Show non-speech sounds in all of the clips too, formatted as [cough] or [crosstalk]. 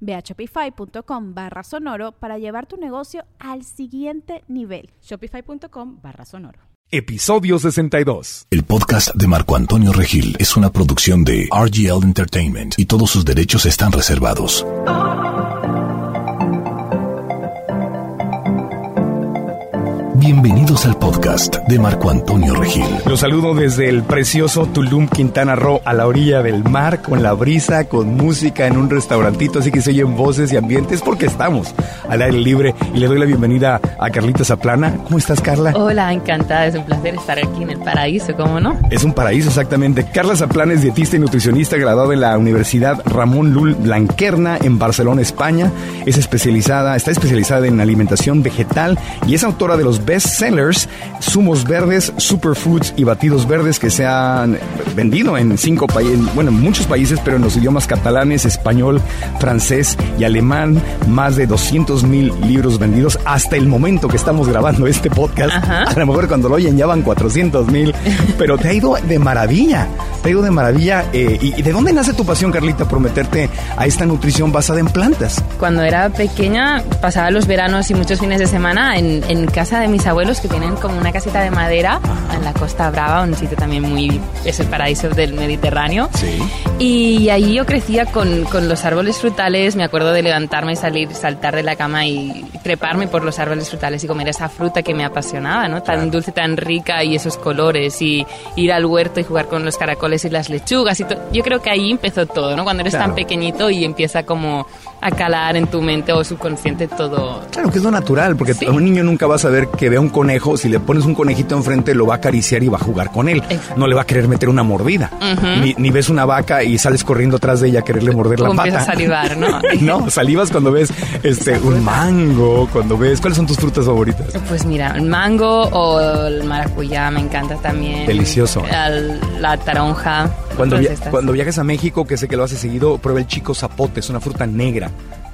Ve a shopify.com barra sonoro para llevar tu negocio al siguiente nivel. Shopify.com barra sonoro. Episodio 62. El podcast de Marco Antonio Regil es una producción de RGL Entertainment y todos sus derechos están reservados. Bienvenidos al podcast de Marco Antonio Regil. Los saludo desde el precioso Tulum, Quintana Roo, a la orilla del mar, con la brisa, con música en un restaurantito, así que se oyen voces y ambientes porque estamos al aire libre. Y le doy la bienvenida a Carlita Zaplana. ¿Cómo estás, Carla? Hola, encantada, es un placer estar aquí en el paraíso, ¿cómo no? Es un paraíso, exactamente. Carla Zaplana es dietista y nutricionista graduada en la Universidad Ramón Lul Blanquerna en Barcelona, España. Es especializada, está especializada en alimentación vegetal y es autora de los bestsellers, zumos verdes, superfoods y batidos verdes que se han vendido en cinco países, bueno, en muchos países, pero en los idiomas catalanes, español, francés y alemán, más de 200 mil libros vendidos hasta el momento que estamos grabando este podcast. A lo mejor cuando lo oyen ya van 400 mil, [laughs] pero te ha ido de maravilla, te ha ido de maravilla. Eh, y, de dónde nace tu pasión, Carlita, por meterte a esta nutrición basada en plantas? Cuando era pequeña, pasaba los veranos y muchos fines de semana en, en casa de mis abuelos que tienen como una casita de madera en la Costa Brava, un sitio también muy... es el paraíso del Mediterráneo. Sí. Y ahí yo crecía con, con los árboles frutales, me acuerdo de levantarme y salir, saltar de la cama y treparme por los árboles frutales y comer esa fruta que me apasionaba, ¿no? Tan dulce, tan rica y esos colores y ir al huerto y jugar con los caracoles y las lechugas y Yo creo que ahí empezó todo, ¿no? Cuando eres tan pequeñito y empieza como a calar en tu mente o subconsciente todo. Claro que es lo natural, porque un niño nunca va a saber que vea un conejo, si le pones un conejito enfrente lo va a acariciar y va a jugar con él. No le va a querer meter una mordida. ni, ves una vaca y sales corriendo atrás de ella a quererle morder la pata. a salivar, ¿no? [laughs] no, salivas cuando ves este un mango, cuando ves ¿cuáles son tus frutas favoritas? Pues mira, el mango o el maracuyá me encanta también. Delicioso. la taronja. Cuando, cuando viajes a México, que sé que lo haces seguido, prueba el chico zapote, es una fruta negra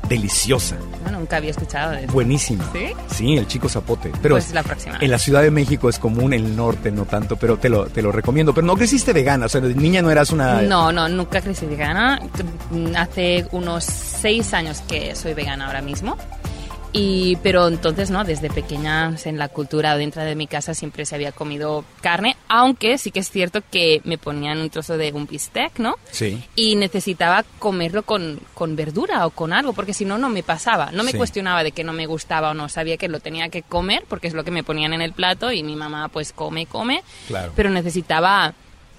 deliciosa. Bueno, nunca había escuchado de eso. Buenísima. ¿Sí? Sí, el chico zapote. Pero pues la próxima. En la Ciudad de México es común, en el norte no tanto, pero te lo, te lo recomiendo. Pero no creciste vegana, o sea, de niña no eras una... No, no, nunca crecí vegana. Hace unos seis años que soy vegana ahora mismo. Y, pero entonces, ¿no? Desde pequeña, en la cultura dentro de mi casa siempre se había comido carne, aunque sí que es cierto que me ponían un trozo de un bistec, ¿no? Sí. Y necesitaba comerlo con, con verdura o con algo, porque si no, no me pasaba. No me cuestionaba de que no me gustaba o no, sabía que lo tenía que comer, porque es lo que me ponían en el plato y mi mamá pues come, come. Claro. Pero necesitaba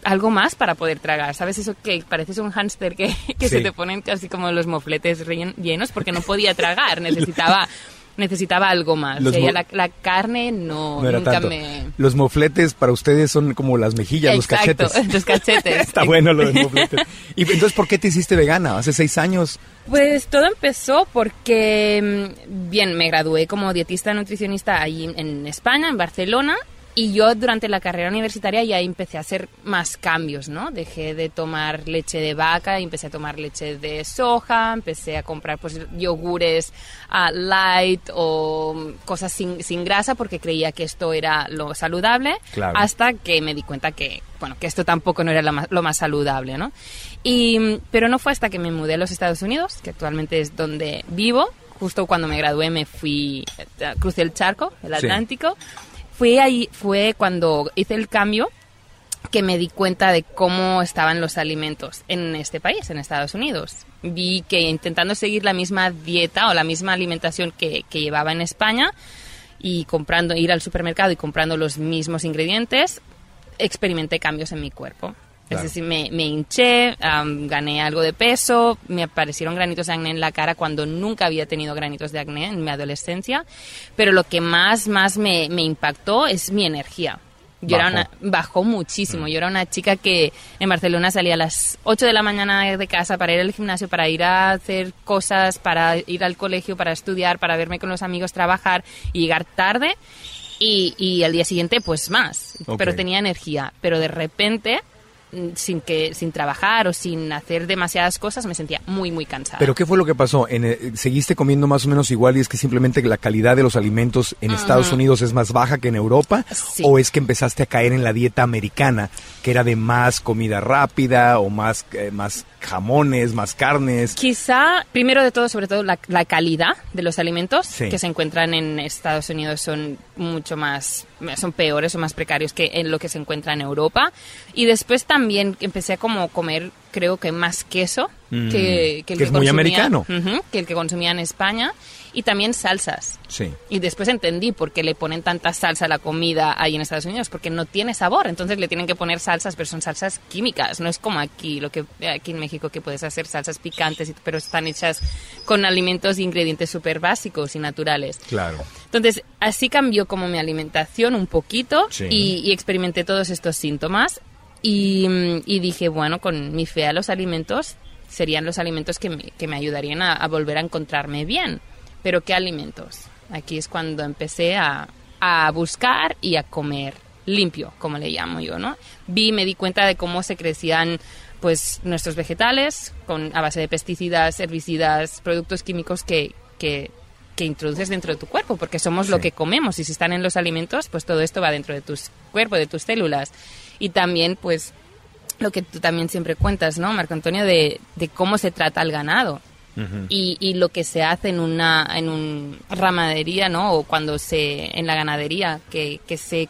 algo más para poder tragar. ¿Sabes eso que pareces un hámster que, [laughs] que se te ponen casi como los mofletes llenos porque no podía tragar? Necesitaba [laughs] necesitaba algo más. la, carne no, nunca me... Los mofletes para ustedes son como las mejillas, los cachetes. [laughs] los cachetes. Está bueno lo de mofletes. ¿Y entonces por qué te hiciste vegana? ¿Hace seis años? Pues todo empezó porque, mm, bien, me gradué como dietista nutricionista allí en España, en Barcelona, y yo durante la carrera universitaria ya empecé a hacer más cambios, ¿no? Dejé de tomar leche de vaca empecé a tomar leche de soja, empecé a comprar pues yogures uh, light o cosas sin, sin, grasa porque creía que esto era lo saludable, hasta que me di cuenta que, bueno, que esto tampoco no era lo más, lo más saludable, ¿no? Y, pero no fue hasta que me mudé a los Estados Unidos, que actualmente es donde vivo, justo cuando me gradué me fui, eh, crucé el charco, el Atlántico, fue ahí, fue cuando hice el cambio que me di cuenta de cómo estaban los alimentos en este país, en Estados Unidos. Vi que intentando seguir la misma dieta o la misma alimentación que, que llevaba en España y comprando, ir al supermercado y comprando los mismos ingredientes, experimenté cambios en mi cuerpo. Claro. Es decir, me, me hinché, am, gané algo de peso, me aparecieron granitos de acné en la cara cuando nunca había tenido granitos de acné en mi adolescencia. Pero lo que más, más me, me impactó es mi energía. Yo era Bajó. una, bajó muchísimo. Yo era una chica que en Barcelona salía a las 8 de la mañana de casa para ir al gimnasio, para ir a hacer cosas, para ir al colegio, para estudiar, para verme con los amigos, trabajar y llegar tarde. Y, y al día siguiente, pues más. Ok. Pero tenía energía. Pero de repente, mm, sin, que, sin trabajar o sin hacer demasiadas cosas, me sentía muy, muy cansada. ¿Pero qué fue lo que pasó? En, eh, ¿Seguiste comiendo más o menos igual y es que simplemente la calidad de los alimentos en Estados Unidos es más baja que en Europa? Sí. ¿O es que empezaste a caer en la dieta americana, que era de más comida rápida o más, eh, más jamones, más carnes? Quizá, primero de todo, sobre todo, la, la calidad de los alimentos Sí. que se encuentran en Estados Unidos son mucho más, son peores o más precarios que en lo que se encuentra en Europa. Y después también empecé a como comer, creo que más queso Mm, que, que el que es muy americano. Que el que consumía en España. Y también salsas. Sí. Y después entendí por qué le ponen tanta salsa a la comida ahí en Estados Unidos, porque no tiene sabor, entonces le tienen que poner salsas, pero son salsas químicas, no es como aquí, lo que aquí en México que puedes hacer salsas picantes, pero están hechas con alimentos e ingredientes súper básicos y naturales. Claro. Entonces, así cambió como mi alimentación un poquito Sí. y, y experimenté todos estos síntomas y, mm, y dije, bueno, con mi fe a los alimentos serían los alimentos que me, que me ayudarían a, a volver a encontrarme bien. Pero ¿qué alimentos? Aquí es cuando empecé a, a buscar y a comer limpio, como le llamo yo, ¿no? Vi, me di cuenta de cómo se crecían pues nuestros vegetales con a base de pesticidas, herbicidas, productos químicos que, que, que introduces dentro de tu cuerpo, porque somos lo que comemos y si están en los alimentos, pues todo esto va dentro de tus cuerpo, de tus células. Y también pues lo que tú también siempre cuentas, ¿no, Marco Antonio, de, de cómo se trata al ganado y, y lo que se hace en una en un ramadería, ¿no? O cuando se en la ganadería que, que se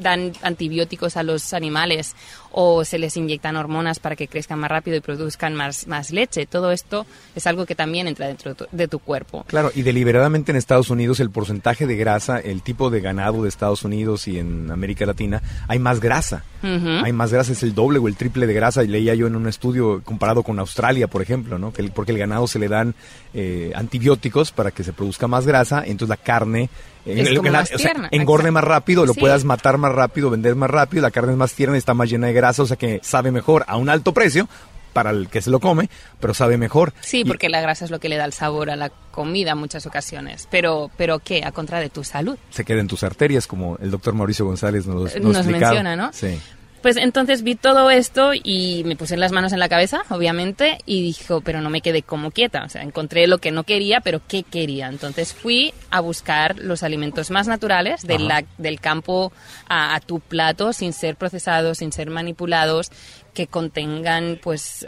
dan antibióticos a los animales o se les inyectan hormonas para que crezcan más rápido y produzcan más, más leche. Todo esto es algo que también entra dentro de tu, de tu cuerpo. Claro, y deliberadamente en Estados Unidos el porcentaje de grasa, el tipo de ganado de Estados Unidos y en América Latina, hay más grasa. Ujú. Hay más grasa, es el doble o el triple de grasa. Y leía yo en un estudio comparado con Australia, por ejemplo, ¿no? Que el- porque el ganado se le dan eh, antibióticos para que se produzca más grasa, entonces la carne eh, Es el como ganado- más o sea, engorde exacto. más rápido, lo Sí. puedas matar más rápido, vender más rápido, la carne es más tierna, está más llena de grasa, o sea que sabe mejor a un alto precio para el que se lo come, pero sabe mejor. Sí, Y- porque la grasa es lo que le da el sabor a la comida en muchas ocasiones. Pero, pero ¿qué? A contra de tu salud. se queda en tus arterias, como el doctor Mauricio González nos, nos, nos menciona, ¿no? Sí. Pues entonces vi todo esto y me puse las manos en la cabeza, obviamente, y dijo, pero no me quedé como quieta. O sea, encontré lo que no quería, pero ¿qué quería? Entonces fui a buscar los alimentos más naturales de la- del campo a, a tu plato, sin ser procesados, sin ser manipulados, que contengan, pues,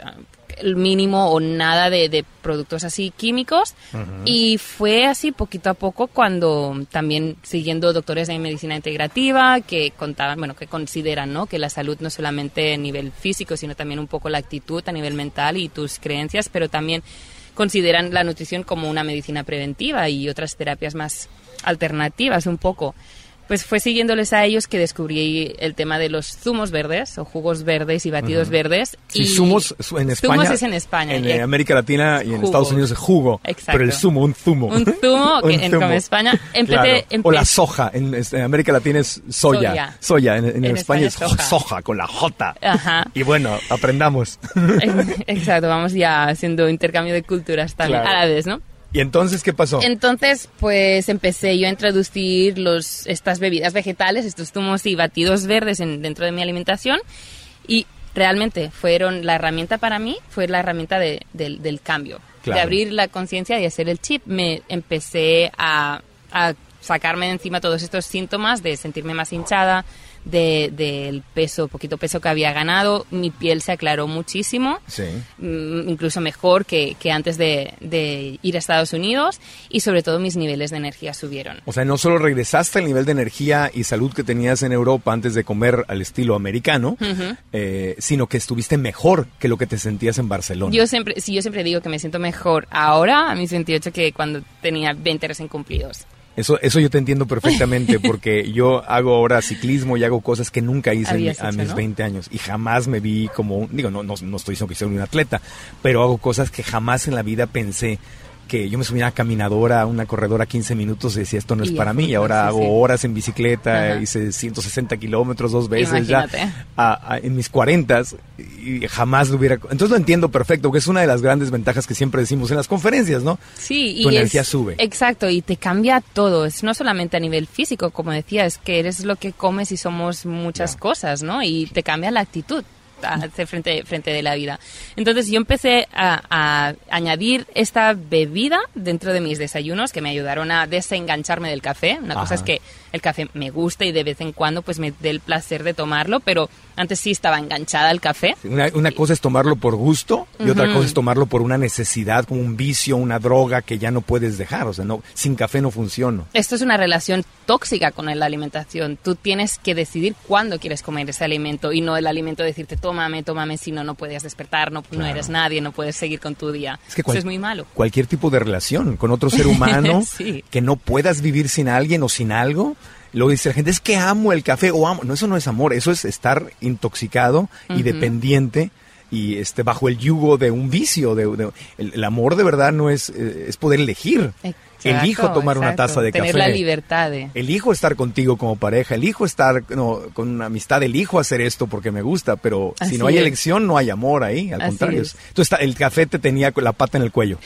el mínimo o nada de, de productos así químicos. Y fue así poquito a poco cuando también siguiendo doctores de medicina integrativa que contaban, bueno, que consideran, ¿no? Que la salud no solamente a nivel físico, sino también un poco la actitud a nivel mental y tus creencias, pero también consideran la nutrición como una medicina preventiva y otras terapias más alternativas un poco. Pues fue siguiéndoles a ellos que descubrí el tema de los zumos verdes o jugos verdes y batidos verdes. Sí, y zumos en España. Zumos es en España. En y- eh, América Latina y en Jugo. Estados Unidos es jugo. Exacto. Pero el zumo, un zumo. Un zumo [laughs] que Un en, zumo. como España. Empecé, Claro. O la soja. En, en América Latina es soya. Soya. Soya. En, en En España, España es es soja. soja con la J. Ajá. Y bueno, aprendamos. [laughs] Exacto, vamos ya haciendo intercambio de culturas también Claro. a la vez, ¿no? ¿Y entonces qué pasó? Entonces, pues empecé yo a introducir los, estas bebidas vegetales, estos zumos y batidos verdes en- dentro de mi alimentación y realmente fueron la herramienta para mí, fue la herramienta de- del, del cambio, Claro. de abrir la conciencia y hacer el chip. Me empecé a, a sacarme de encima todos estos síntomas de sentirme más hinchada, de- del peso, poquito peso que había ganado, mi piel se aclaró muchísimo Sí. mm, incluso mejor que, que antes de, de ir a Estados Unidos y sobre todo mis niveles de energía subieron. O sea, no solo regresaste al nivel de energía y salud que tenías en Europa antes de comer al estilo americano, eh, sino que estuviste mejor que lo que te sentías en Barcelona. Yo siempre, sí, yo siempre digo que me siento mejor ahora, a mis 28, que cuando tenía 20 recién cumplidos. Eso, eso yo te entiendo perfectamente [laughs] porque yo hago ahora ciclismo y hago cosas que nunca hice mi- a mis ¿no? 20 años y jamás me vi como, un- digo, no, no, no estoy diciendo que soy un atleta, pero hago cosas que jamás en la vida pensé que yo me subía a una caminadora, a una corredora 15 minutos y decía esto no es Y para mí y ahora sí, hago sí. horas en bicicleta, Ajá. hice 160 kilómetros dos veces Imagínate. ya a- a- en mis 40 y jamás lo hubiera... Entonces lo entiendo perfecto, que es una de las grandes ventajas que siempre decimos en las conferencias, ¿no? Sí, Tu y energía es- sube. Exacto, y te cambia todo. Es no solamente a nivel físico, como decía, es que eres lo que comes y somos muchas cosas, ¿no? Y te cambia la actitud hacia frente, frente de la vida. Entonces yo empecé a, a añadir esta bebida dentro de mis desayunos que me ayudaron a desengancharme del café. Una cosa es que el café me gusta y de vez en cuando pues me dé el placer de tomarlo, pero antes sí estaba enganchada al café. Una, una cosa es tomarlo por gusto y otra cosa es tomarlo por una necesidad, como un vicio, una droga que ya no puedes dejar. O sea, no, sin café no funciono. Esto es una relación tóxica con la alimentación. Tú tienes que decidir cuándo quieres comer ese alimento y no el alimento decirte tómame, tómame, si no, no puedes despertar, no, no eres nadie, no puedes seguir con tu día. Es que Eso cual- es muy malo. Cualquier tipo de relación con otro ser [laughs] humano, Sí. que no puedas vivir sin alguien o sin algo. Luego dice la gente, es que amo el café o amo. No, eso no es amor, eso es estar intoxicado y dependiente y este bajo el yugo de un vicio. De, de- el, el amor de verdad no es, eh, es poder elegir. Exacto, Elijo tomar una taza de Tener café. la libertad de... Elijo estar contigo como pareja, elijo estar no, con una amistad, elijo hacer esto porque me gusta, pero si no hay es. elección, no hay amor ahí, al Así contrario. es. Entonces el café te tenía la pata en el cuello.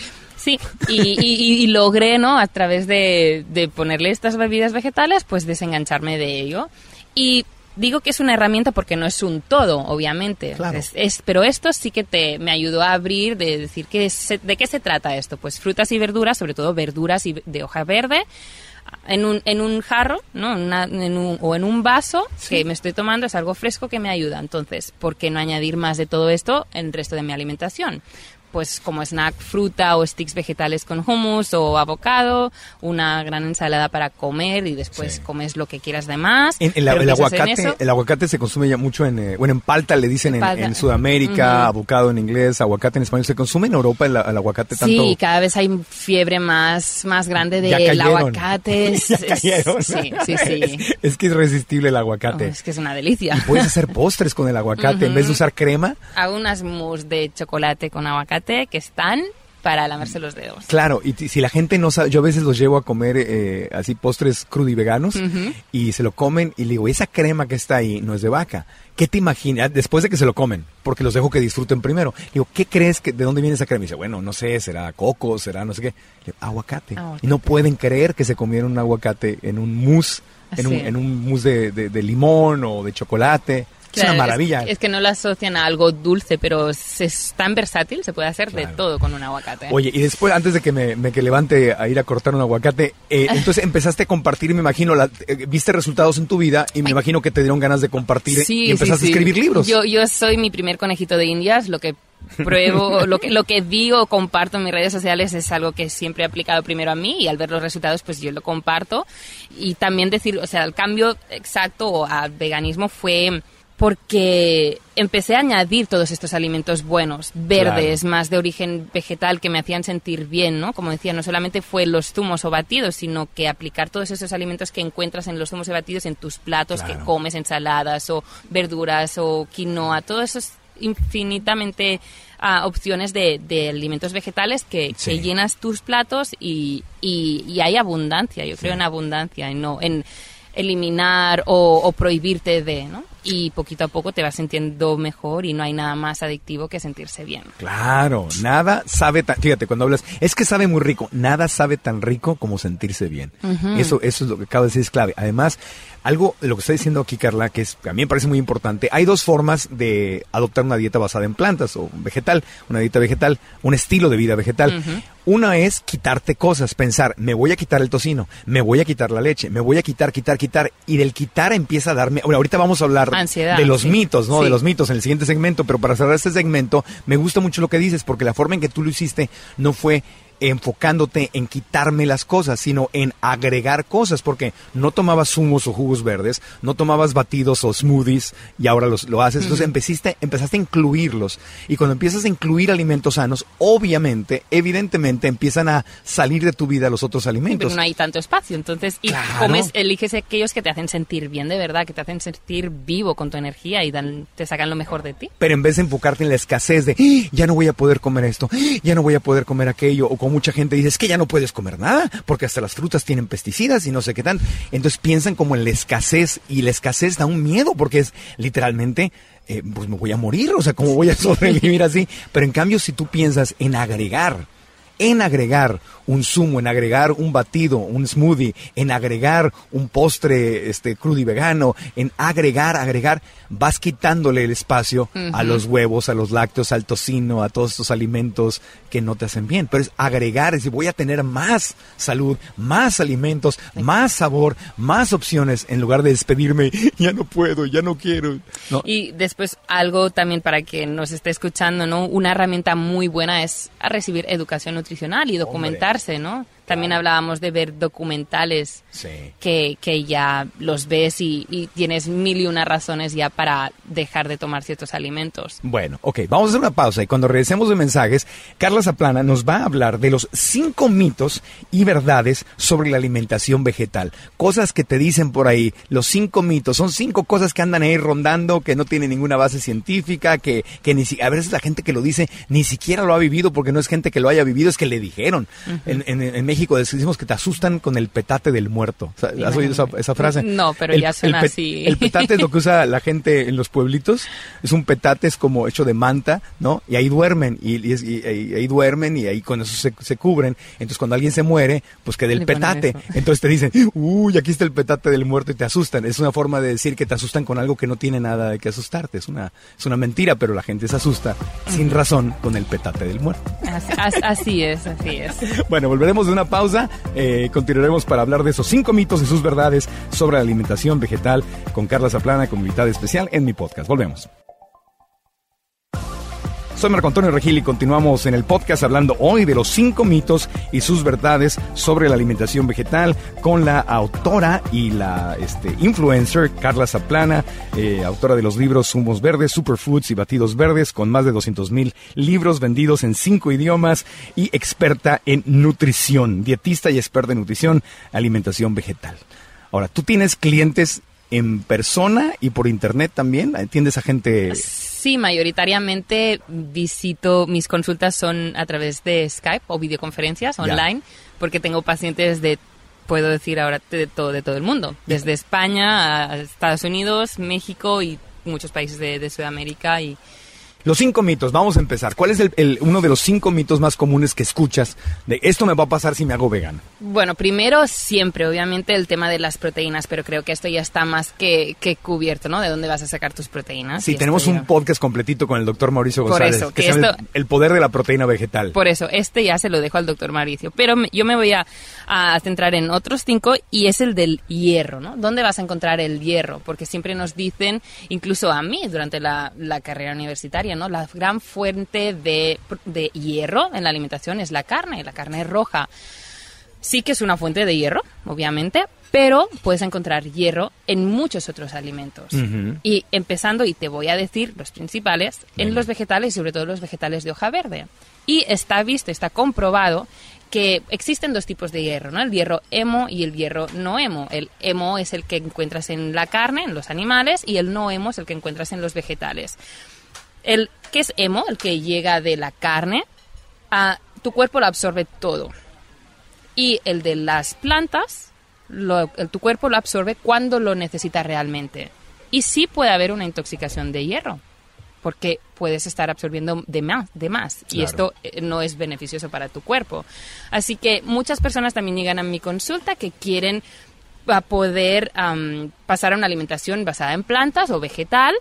Sí, y, y- y logré, ¿no? A través de, de ponerle estas bebidas vegetales, pues desengancharme de ello. Y digo que es una herramienta porque no es un todo, obviamente. Claro. Es- es- pero esto sí que te, me ayudó a abrir, de decir, que se- ¿de qué se trata esto? Pues frutas y verduras, sobre todo verduras y de hoja verde, en un, en un jarro, ¿no? Una- en un- o en un vaso que me estoy tomando, es algo fresco que me ayuda. Entonces, ¿por qué no añadir más de todo esto en el resto de mi alimentación? Pues como snack, fruta o sticks vegetales con hummus o avocado, una gran ensalada para comer y después Sí. comes lo que quieras de más. En- el, pero el en aguacate, el aguacate se consume ya mucho en, eh, bueno, en palta le dicen en, Palta. en Sudamérica, Ujú. avocado en inglés, aguacate en español. ¿Se consume en Europa el, el aguacate tanto? Sí, cada vez hay fiebre más, más grande del cayeron. aguacate. [laughs] Es- Ya es- cayeron. sí, sí, [laughs] sí. Es, es que es irresistible el Oh, aguacate. es que es una delicia. Y puedes hacer postres con el aguacate en vez de usar crema. Hago unas mousse de chocolate con aguacate que están para lavarse los dedos. Claro, y si la gente no sabe, yo a veces los llevo a comer eh, así postres crudo y veganos y se lo comen y le digo, esa crema que está ahí no es de vaca. ¿Qué te imaginas? Después de que se lo comen, porque los dejo que disfruten primero. Le digo, ¿qué crees que de dónde viene esa crema? Y dice, bueno, no sé, será coco, será no sé qué. Le digo, aguacate. Aguacate. Y no pueden creer que se comieron un aguacate en un mousse, en un, Así. en un mousse de, de- de limón o de chocolate. Es Claro, una maravilla. Es, que no lo asocian a algo dulce, pero es, es tan versátil, se puede hacer Claro. de todo con un aguacate. Oye, y después, antes de que me, me que levante a ir a cortar un aguacate, eh, [laughs] entonces empezaste a compartir, me imagino, la- eh, viste resultados en tu vida y me imagino que te dieron ganas de compartir Sí, y empezaste sí, a escribir sí. libros. Yo, yo soy mi primer conejito de indias, lo que pruebo, [laughs] lo que, lo que digo, comparto en mis redes sociales es algo que siempre he aplicado primero a mí y al ver los resultados pues yo lo comparto y también decir, o sea, el cambio exacto a veganismo fue porque empecé a añadir todos estos alimentos buenos, verdes, más de origen vegetal que me hacían sentir bien, ¿no? Como decía, no solamente fue los zumos o batidos, sino que aplicar todos esos alimentos que encuentras en los zumos y batidos en tus platos que comes, ensaladas o verduras o quinoa, todo eso es infinitamente ah, opciones de, de alimentos vegetales que, Sí. que llenas tus platos y, y- y hay abundancia, yo creo en abundancia, y no en eliminar o, o prohibirte de, ¿no? Y poquito a poco te vas sintiendo mejor y no hay nada más adictivo que sentirse bien. Claro, nada sabe tan, fíjate, cuando hablas, es que sabe muy rico, nada sabe tan rico como sentirse bien. Eso, eso es lo que acabo de decir, es clave. Además, algo, lo que está diciendo aquí Carla, que es, a mí me parece muy importante, hay dos formas de adoptar una dieta basada en plantas o vegetal, una dieta vegetal, un estilo de vida vegetal. Una es quitarte cosas, pensar, me voy a quitar el tocino, me voy a quitar la leche, me voy a quitar, quitar, quitar, y del quitar empieza a darme, bueno, ahorita vamos a hablar Ansiedad, de los sí. mitos, ¿no? De los mitos en el siguiente segmento, pero para cerrar este segmento, me gusta mucho lo que dices, porque la forma en que tú lo hiciste no fue enfocándote en quitarme las cosas, sino en agregar cosas, porque no tomabas zumos o jugos verdes, no tomabas batidos o smoothies y ahora los, lo haces. Entonces empezaste, empezaste a incluirlos. Y cuando empiezas a incluir alimentos sanos, obviamente, evidentemente, empiezan a salir de tu vida los otros alimentos. Pero no hay tanto espacio, entonces, y Claro. comes, eliges aquellos que te hacen sentir bien de verdad, que te hacen sentir vivo con tu energía y dan, te sacan lo mejor de ti. Pero en vez de enfocarte en la escasez de "Ah, ya no voy a poder comer esto, "Ah, ya no voy a poder comer aquello, o mucha gente dice es que ya no puedes comer nada, porque hasta las frutas tienen pesticidas y no sé qué tan. Entonces piensan como en la escasez y la escasez da un miedo porque es literalmente, eh, pues me voy a morir, o sea, ¿cómo voy a [laughs] sobrevivir así? Pero en cambio, si tú piensas en agregar, en agregar un zumo, en agregar un batido, un smoothie, en agregar un postre este crudo y vegano, en agregar, agregar, vas quitándole el espacio a los huevos, a los lácteos, al tocino, a todos estos alimentos que no te hacen bien. Pero es agregar, es decir, voy a tener más salud, más alimentos, más sabor, más opciones, en lugar de despedirme, [laughs] ya no puedo, ya no quiero. No, Y después algo también para que nos esté escuchando, ¿no? Una herramienta muy buena es a recibir educación nutricional y ¿no? También hablábamos de ver documentales Sí. que, que ya los ves y, y tienes mil y una razones ya para dejar de tomar ciertos alimentos. Bueno, ok, vamos a hacer una pausa y cuando regresemos de mensajes, Carla Zaplana nos va a hablar de los cinco mitos y verdades sobre la alimentación vegetal. Cosas que te dicen por ahí, los cinco mitos, son cinco cosas que andan ahí rondando, que no tienen ninguna base científica, que, que ni si, a veces la gente que lo dice ni siquiera lo ha vivido porque no es gente que lo haya vivido, es que le dijeron. en, en- en México decimos que te asustan con el petate del muerto. ¿Has oído esa, esa frase? No, pero ya suena pe- así. El petate es lo que usa la gente en los pueblitos. Es un petate, es como hecho de manta, ¿no? Y ahí duermen, y, y y- y ahí duermen, y ahí con eso se, se cubren. Entonces, cuando alguien se muere, pues queda el Le petate. Entonces te dicen, uy, aquí está el petate del muerto, y te asustan. Es una forma de decir que te asustan con algo que no tiene nada de que asustarte. Es una, es una mentira, pero la gente se asusta sin razón con el petate del muerto. Así, as- así es, así es. Bueno, volveremos de una pausa. eh, continuaremos para hablar de esos cinco mitos y sus verdades sobre la alimentación vegetal con Carla Zaplana como invitada especial en mi podcast. Volvemos. Soy Marco Antonio Regil y continuamos en el podcast hablando hoy de los cinco mitos y sus verdades sobre la alimentación vegetal con la autora y la este, influencer Carla Zaplana, eh, autora de los libros Zumos Verdes, Superfoods y Batidos Verdes, con más de 200 mil libros vendidos en cinco idiomas y experta en nutrición, dietista y experta en nutrición, alimentación vegetal. Ahora, tú tienes clientes en persona y por internet también, atiendes a gente... Sí, mayoritariamente visito, mis consultas son a través de Skype o videoconferencias Ya. online, porque tengo pacientes de, puedo decir ahora, de todo, de todo el mundo, desde España a Estados Unidos, México y muchos países de, de Sudamérica y Los cinco mitos, vamos a empezar. ¿Cuál es el, el- uno de los cinco mitos más comunes que escuchas de esto me va a pasar si me hago vegano? Bueno, primero siempre, obviamente, el tema de las proteínas, pero creo que esto ya está más que, que cubierto, ¿no? De dónde vas a sacar tus proteínas. Sí, tenemos un podcast completito con el doctor Mauricio Por González, eso, que, que esto- el, el poder de la proteína vegetal. Por eso, este ya se lo dejo al doctor Mauricio. Pero yo me voy a, a centrar en otros cinco y es el del hierro, ¿no? ¿Dónde vas a encontrar el hierro? Porque siempre nos dicen, incluso a mí durante la, la carrera universitaria, ¿no? La gran fuente de, de hierro en la alimentación es la carne, la carne roja. Sí que es una fuente de hierro, obviamente, pero puedes encontrar hierro en muchos otros alimentos. Y empezando, y te voy a decir los principales, en los vegetales y sobre todo los vegetales de hoja verde. Y está visto, está comprobado que existen dos tipos de hierro, ¿no? El hierro hemo y el hierro no hemo. El hemo es el que encuentras en la carne, en los animales, y el no hemo es el que encuentras en los vegetales. El que es hemo, el que llega de la carne, a, tu cuerpo lo absorbe todo. Y el de las plantas, lo- el- tu cuerpo lo absorbe cuando lo necesita realmente. Y sí puede haber una intoxicación de hierro, porque puedes estar absorbiendo de más, de más y Claro. esto eh, no es beneficioso para tu cuerpo. Así que muchas personas también llegan a mi consulta que quieren a poder pasar a una alimentación basada en plantas o vegetal,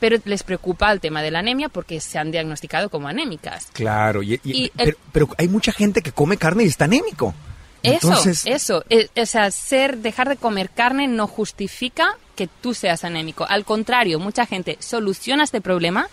pero les preocupa el tema de la anemia porque se han diagnosticado como anémicas. Claro, y, y- Y el- pero, hay mucha gente que come carne y está anémico. Eso, Entonces, eso. Eh, o sea, ser, dejar de comer carne no justifica que tú seas anémico. Al contrario, mucha gente soluciona este problema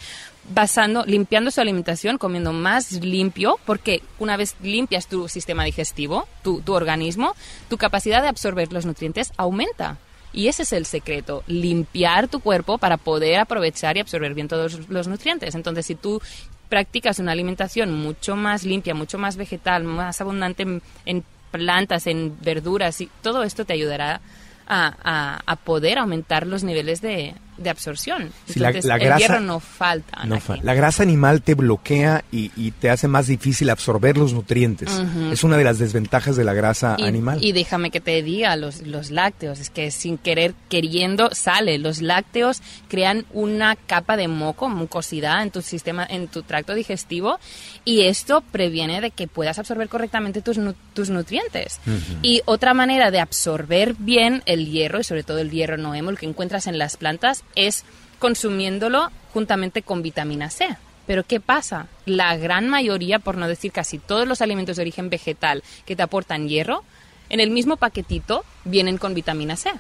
basando, limpiando su alimentación, comiendo más limpio, porque una vez limpias tu sistema digestivo, tu, tu organismo, tu capacidad de absorber los nutrientes aumenta. Y ese es el secreto, limpiar tu cuerpo para poder aprovechar y absorber bien todos los nutrientes. Entonces, si tú practicas una alimentación mucho más limpia, mucho más vegetal, más abundante en, en plantas, en verduras, y todo esto te ayudará a, a- a poder aumentar los niveles de, de absorción. Sí, la- Entonces, la el grasa- hierro no falta. No aquí. fa- la grasa animal te bloquea y, y te hace más difícil absorber los nutrientes. Es una de las desventajas de la grasa y, animal. y déjame que te diga, los, los lácteos, es que sin querer, queriendo, sale. Los lácteos crean una capa de moco, mucosidad en tu sistema, en tu tracto digestivo, y esto previene de que puedas absorber correctamente tus, nu- tus nutrientes. Y otra manera de absorber bien el hierro, y sobre todo el hierro noemo, el que encuentras en las plantas, es consumiéndolo juntamente con vitamina C. Pero ¿qué pasa? La gran mayoría, por no decir casi todos los alimentos de origen vegetal que te aportan hierro, en el mismo paquetito vienen con vitamina C.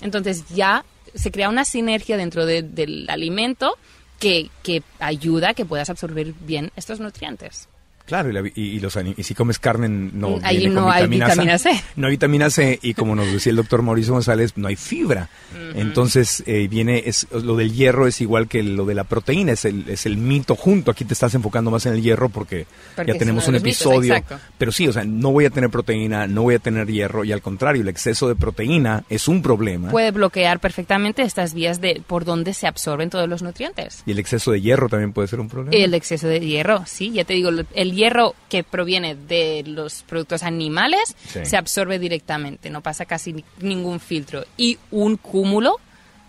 Entonces ya se crea una sinergia dentro de- del alimento que, que ayuda a que puedas absorber bien estos nutrientes. Claro, y, la y- y los, y si comes carne no Ahí viene con no hay vitamina C. No hay vitamina C y como nos decía el doctor Mauricio González, no hay fibra. Entonces eh, viene, es, lo del hierro es igual que lo de la proteína, es el, es el mito junto. Aquí te estás enfocando más en el hierro porque, Porque ya tenemos un mitos, episodio. pero sí, o sea, no voy a tener proteína, no voy a tener hierro y al contrario, el exceso de proteína es un problema. Puede bloquear perfectamente estas vías de por donde se absorben todos los nutrientes. Y el exceso de hierro también puede ser un problema. El exceso de hierro, sí, ya te digo, el hierro que proviene de los productos animales Sí. se absorbe directamente, no pasa casi ni- ningún filtro. Y un cúmulo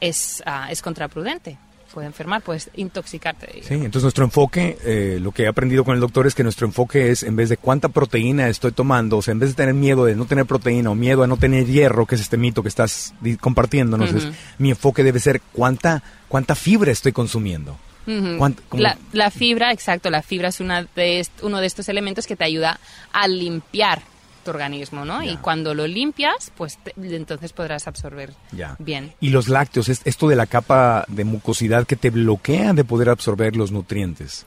es, ah, es contraprudente. Puede enfermar, puedes intoxicarte. Sí, entonces nuestro enfoque, eh, lo que he aprendido con el doctor es que nuestro enfoque es, en vez de cuánta proteína estoy tomando, o sea, en vez de tener miedo de no tener proteína o miedo a no tener hierro, que es este mito que estás compartiéndonos, es, Ujú. mi enfoque debe ser cuánta, cuánta fibra estoy consumiendo. La, la fibra, exacto, la fibra es una de uno de estos elementos que te ayuda a limpiar tu organismo, ¿no? Y cuando lo limpias, pues te- entonces podrás absorber Ya. bien. Y los lácteos, es esto de la capa de mucosidad que te bloquea de poder absorber los nutrientes.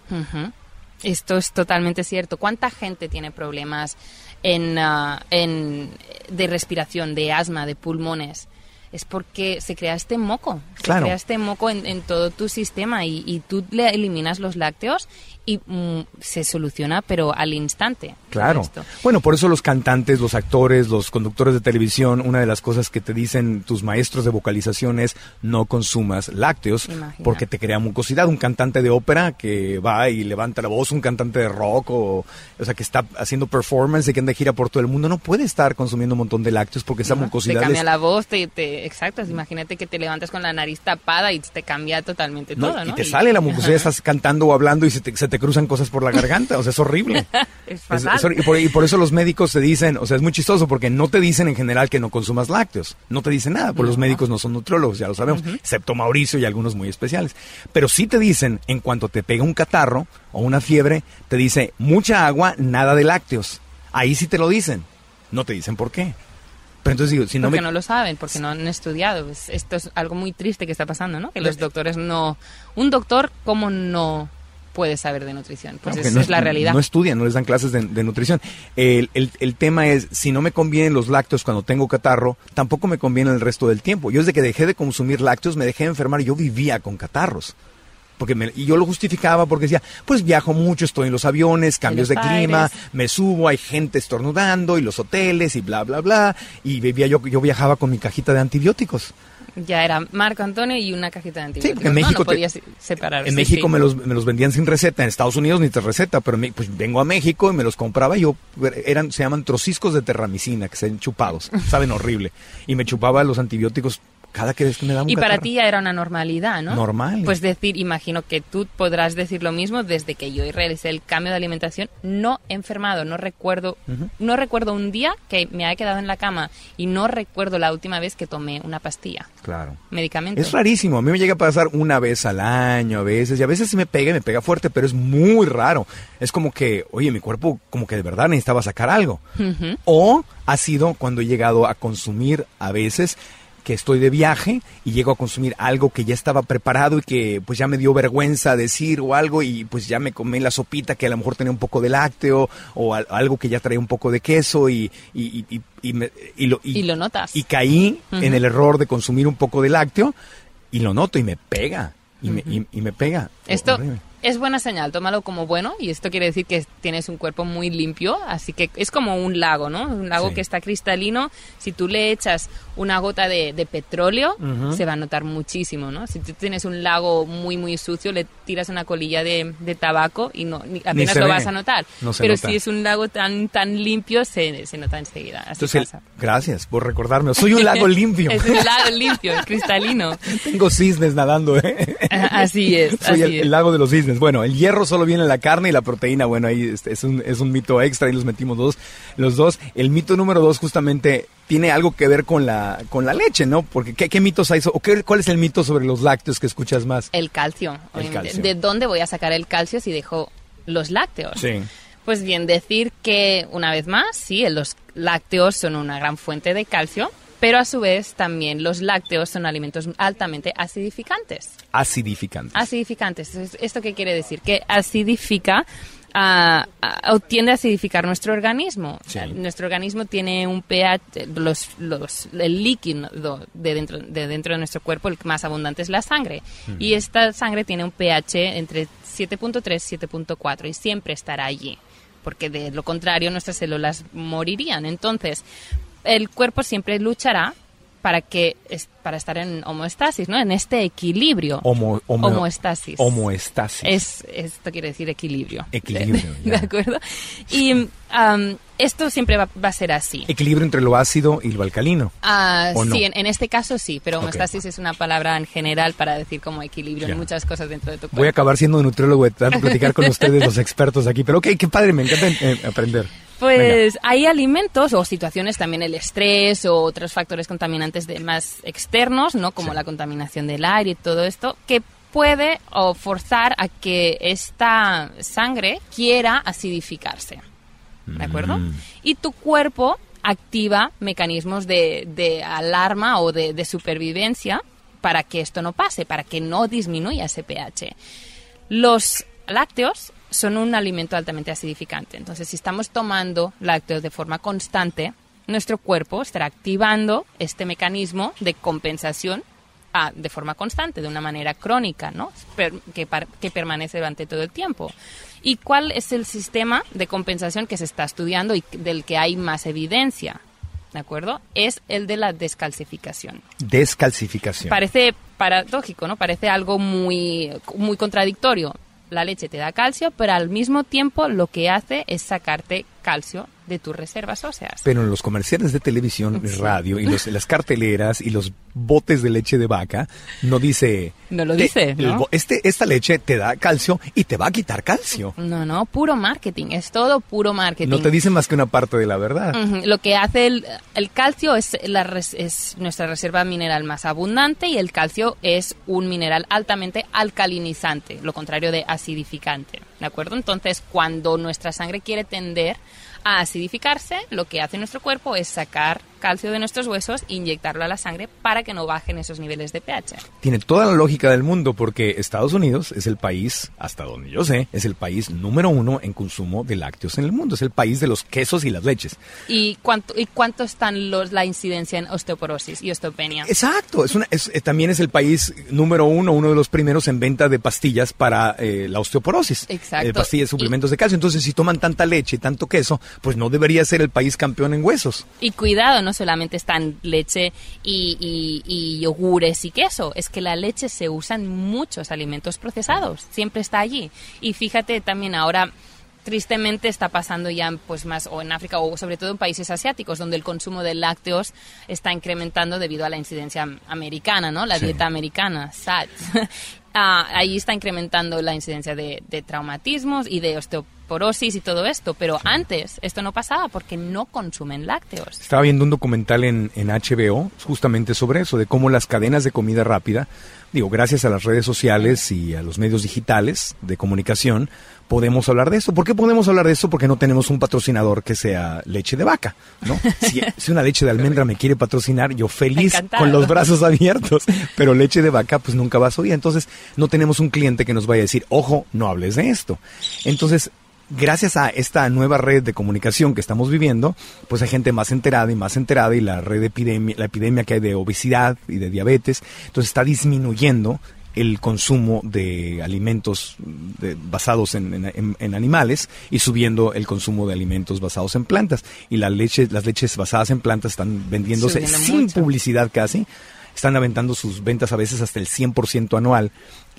Esto es totalmente cierto. ¿Cuánta gente tiene problemas en, ah, en- de respiración, de asma, de pulmones? Es porque se crea este moco. Se Claro. crea este moco en, en todo tu sistema y, y tú le eliminas los lácteos y mm, se soluciona, pero al instante. Claro. Bueno, por eso los cantantes, los actores, los conductores de televisión, una de las cosas que te dicen tus maestros de vocalización es no consumas lácteos Imagina. porque te crea mucosidad. Un cantante de ópera que va y levanta la voz, un cantante de rock o, o sea, que está haciendo performance y que anda de gira por todo el mundo, no puede estar consumiendo un montón de lácteos porque esa mucosidad Te cambia la voz, te, te- exacto. Imagínate que te levantas con la nariz tapada y te cambia totalmente No, todo, ¿no? y te sale la mucosidad, estás cantando o hablando y se te, se te cruzan cosas por la garganta, o sea, es horrible. [laughs] Es fatal. es y, por, y por eso los médicos te dicen, o sea, es muy chistoso porque no te dicen en general que no consumas lácteos, no te dicen nada, porque los médicos no son nutriólogos, ya lo sabemos, excepto Mauricio y algunos muy especiales. Pero sí te dicen, en cuanto te pega un catarro o una fiebre, te dice mucha agua, nada de lácteos. Ahí sí te lo dicen, no te dicen por qué. Pero entonces digo, si no porque me... no lo saben, porque no han estudiado. Es- esto es algo muy triste que está pasando, ¿no? Que los doctores no... Un doctor, ¿cómo no puede saber de nutrición? Pues No, es, que no es la realidad. No estudian, no les dan clases de, de nutrición. El, el- el tema es, si no me convienen los lácteos cuando tengo catarro, tampoco me conviene el resto del tiempo. Yo desde que dejé de consumir lácteos me dejé de enfermar y yo vivía con catarros. Porque me- y yo lo justificaba porque decía, pues viajo mucho, estoy en los aviones, cambios de clima, me subo, hay gente estornudando y los hoteles y bla, bla, bla. Y vivía yo, yo viajaba con mi cajita de antibióticos. Ya era Marco Antonio y una cajita de antibióticos. porque en. México No podías separar. En sí, México sí. Me, los, me los vendían sin receta, en Estados Unidos ni te receta, pero me- pues vengo a México y me los compraba y yo, eran, se llaman trociscos de terramicina, que se ven chupados, saben horrible. Y me chupaba los antibióticos cada que me daba un Y para ti ya era una normalidad, ¿no? Normal. Pues decir, imagino que tú podrás decir lo mismo desde que yo realicé el cambio de alimentación, no he enfermado, no recuerdo, no recuerdo un día que me haya quedado en la cama y no recuerdo la última vez que tomé una pastilla, Claro. medicamento. Es rarísimo, a mí me llega a pasar una vez al año a veces, y a veces sí me pega y me pega fuerte, pero es muy raro. Es como que, oye, mi cuerpo como que de verdad necesitaba sacar algo. O ha sido cuando he llegado a consumir a veces que estoy de viaje y llego a consumir algo que ya estaba preparado y que pues ya me dio vergüenza decir o algo y pues ya me comí la sopita que a lo mejor tenía un poco de lácteo o al- algo que ya traía un poco de queso y, y, y, y- me- y lo, Y lo notas. Y caí en el error de consumir un poco de lácteo y lo noto y me pega. Y, me, y, y me pega. Esto Horrible. Es buena señal, tómalo como bueno y esto quiere decir que tienes un cuerpo muy limpio, así que es como un lago, ¿no? Un lago Sí. que está cristalino, si tú le echas una gota de, de petróleo, se va a notar muchísimo, ¿no? Si tú tienes un lago muy, muy sucio, le tiras una colilla de, de tabaco y no, ni- apenas se lo ve. vas a notar. No Pero nota. si es un lago tan, tan limpio, se, se nota enseguida. Así Entonces, el- gracias por recordarme. Soy un lago limpio. [laughs] es un lago [laughs] limpio, es cristalino. Tengo cisnes nadando, ¿eh? Así es, Soy así el, es. el lago de los cisnes. Bueno, el hierro solo viene en la carne y la proteína, bueno, ahí este, es un, es un mito extra y los metimos dos, los dos. El mito número dos justamente tiene algo que ver con la, con la leche, ¿no? Porque ¿qué, qué mitos hay? ¿O qué, cuál es el mito sobre los lácteos que escuchas más? El calcio, El calcio. ¿De dónde voy a sacar el calcio si dejo los lácteos? Sí. Pues bien, decir que, una vez más, sí, los lácteos son una gran fuente de calcio, pero a su vez también los lácteos son alimentos altamente acidificantes. Acidificante. Acidificantes. Entonces, ¿Esto qué quiere decir? Que acidifica ah, ah, o tiende a acidificar nuestro organismo. Sí. Nuestro organismo tiene un pH, los, los, el líquido de dentro, de dentro de nuestro cuerpo, el más abundante es la sangre. Y esta sangre tiene un pH entre 7.3 y 7.4 y siempre estará allí. Porque de lo contrario nuestras células morirían. Entonces, el cuerpo siempre luchará para que para estar en homeostasis, ¿no? En este equilibrio. Homo, homo- Homoestasis. Homoestasis. Es, esto quiere decir equilibrio. Equilibrio, [laughs] ¿De, acuerdo? Y am, esto siempre va, va a ser así. Equilibrio entre lo ácido y lo alcalino. Ah. Sí, en, en este caso sí, pero Ok. homeostasis es una palabra en general para decir como equilibrio en muchas cosas dentro de tu cuerpo. Voy a acabar siendo nutriólogo de platicar con [laughs] ustedes, los expertos aquí. Pero ok, qué padre, me encanta eh, aprender. Pues hay alimentos o situaciones, también el estrés o otros factores contaminantes de más externos, ¿no? Como Sí. la contaminación del aire y todo esto, que puede o forzar a que esta sangre quiera acidificarse. ¿De acuerdo? Mm. Y tu cuerpo activa mecanismos de, de alarma o de, de supervivencia para que esto no pase, para que no disminuya ese pH. Los lácteos son un alimento altamente acidificante. Entonces, si estamos tomando lácteos de forma constante, nuestro cuerpo estará activando este mecanismo de compensación ah, de forma constante, de una manera crónica, ¿no? Per- que, par- que permanece durante todo el tiempo. ¿Y cuál es el sistema de compensación que se está estudiando y del que hay más evidencia? ¿De acuerdo? Es el de la descalcificación. Descalcificación. Parece paradójico, ¿no? Parece algo muy, muy contradictorio. La leche te da calcio, pero al mismo tiempo lo que hace es sacarte calcio de tus reservas óseas. Pero en los comerciales de televisión, radio y los- las carteleras y los botes de leche de vaca, no dice... No lo te- dice, ¿no? este, esta leche te da calcio y te va a quitar calcio. No, no, puro marketing, es todo puro marketing. No te dice más que una parte de la verdad. Lo que hace el, el calcio es, la res- es nuestra reserva mineral más abundante y el calcio es un mineral altamente alcalinizante, lo contrario de acidificante. ¿De acuerdo? Entonces, cuando nuestra sangre quiere tender a acidificarse, lo que hace nuestro cuerpo es sacar calcio de nuestros huesos e inyectarlo a la sangre para que no bajen esos niveles de pH. Tiene toda la lógica del mundo porque Estados Unidos es el país, hasta donde yo sé, es el país número uno en consumo de lácteos en el mundo. Es el país de los quesos y las leches. ¿Y cuánto, y cuánto están los, la incidencia en osteoporosis y osteopenia? Exacto, es una, es- eh, también es el país número uno, uno de los primeros en venta de pastillas para eh, la osteoporosis. Exacto. Eh, pastillas, suplementos de calcio. Entonces, si toman tanta leche y tanto queso, pues no debería ser el país campeón en huesos. Y cuidado, no solamente están leche y, y- y yogures y queso, es que la leche se usa en muchos alimentos procesados, siempre está allí. Y fíjate también ahora tristemente está pasando ya pues más o en África o sobre todo en países asiáticos donde el consumo de lácteos está incrementando debido a la incidencia americana, ¿no? La Sí. dieta americana, SAT. [laughs] Ah, ahí está incrementando la incidencia de, de traumatismos y de osteoporosis osteoporosis y todo esto, pero antes esto no pasaba porque no consumen lácteos. Estaba viendo un documental en, en HBO justamente sobre eso, de cómo las cadenas de comida rápida, digo, gracias a las redes sociales y a los medios digitales de comunicación, podemos hablar de eso. ¿Por qué podemos hablar de eso? Porque no tenemos un patrocinador que sea leche de vaca, ¿no? [laughs] Si, si una leche de almendra me quiere patrocinar, yo feliz, con los brazos abiertos, pero leche de vaca, pues nunca vas a oír. Entonces, no tenemos un cliente que nos vaya a decir, ojo, no hables de esto. Entonces, gracias a esta nueva red de comunicación que estamos viviendo, pues hay gente más enterada y más enterada y la red de epidemia, la epidemia que hay de obesidad y de diabetes, entonces está disminuyendo el consumo de alimentos de- basados en, en- en- en animales y subiendo el consumo de alimentos basados en plantas. Y la leche, las leches basadas en plantas están vendiéndose Subiendo sin mucho. publicidad casi. Están aventando sus ventas a veces hasta el 100% anual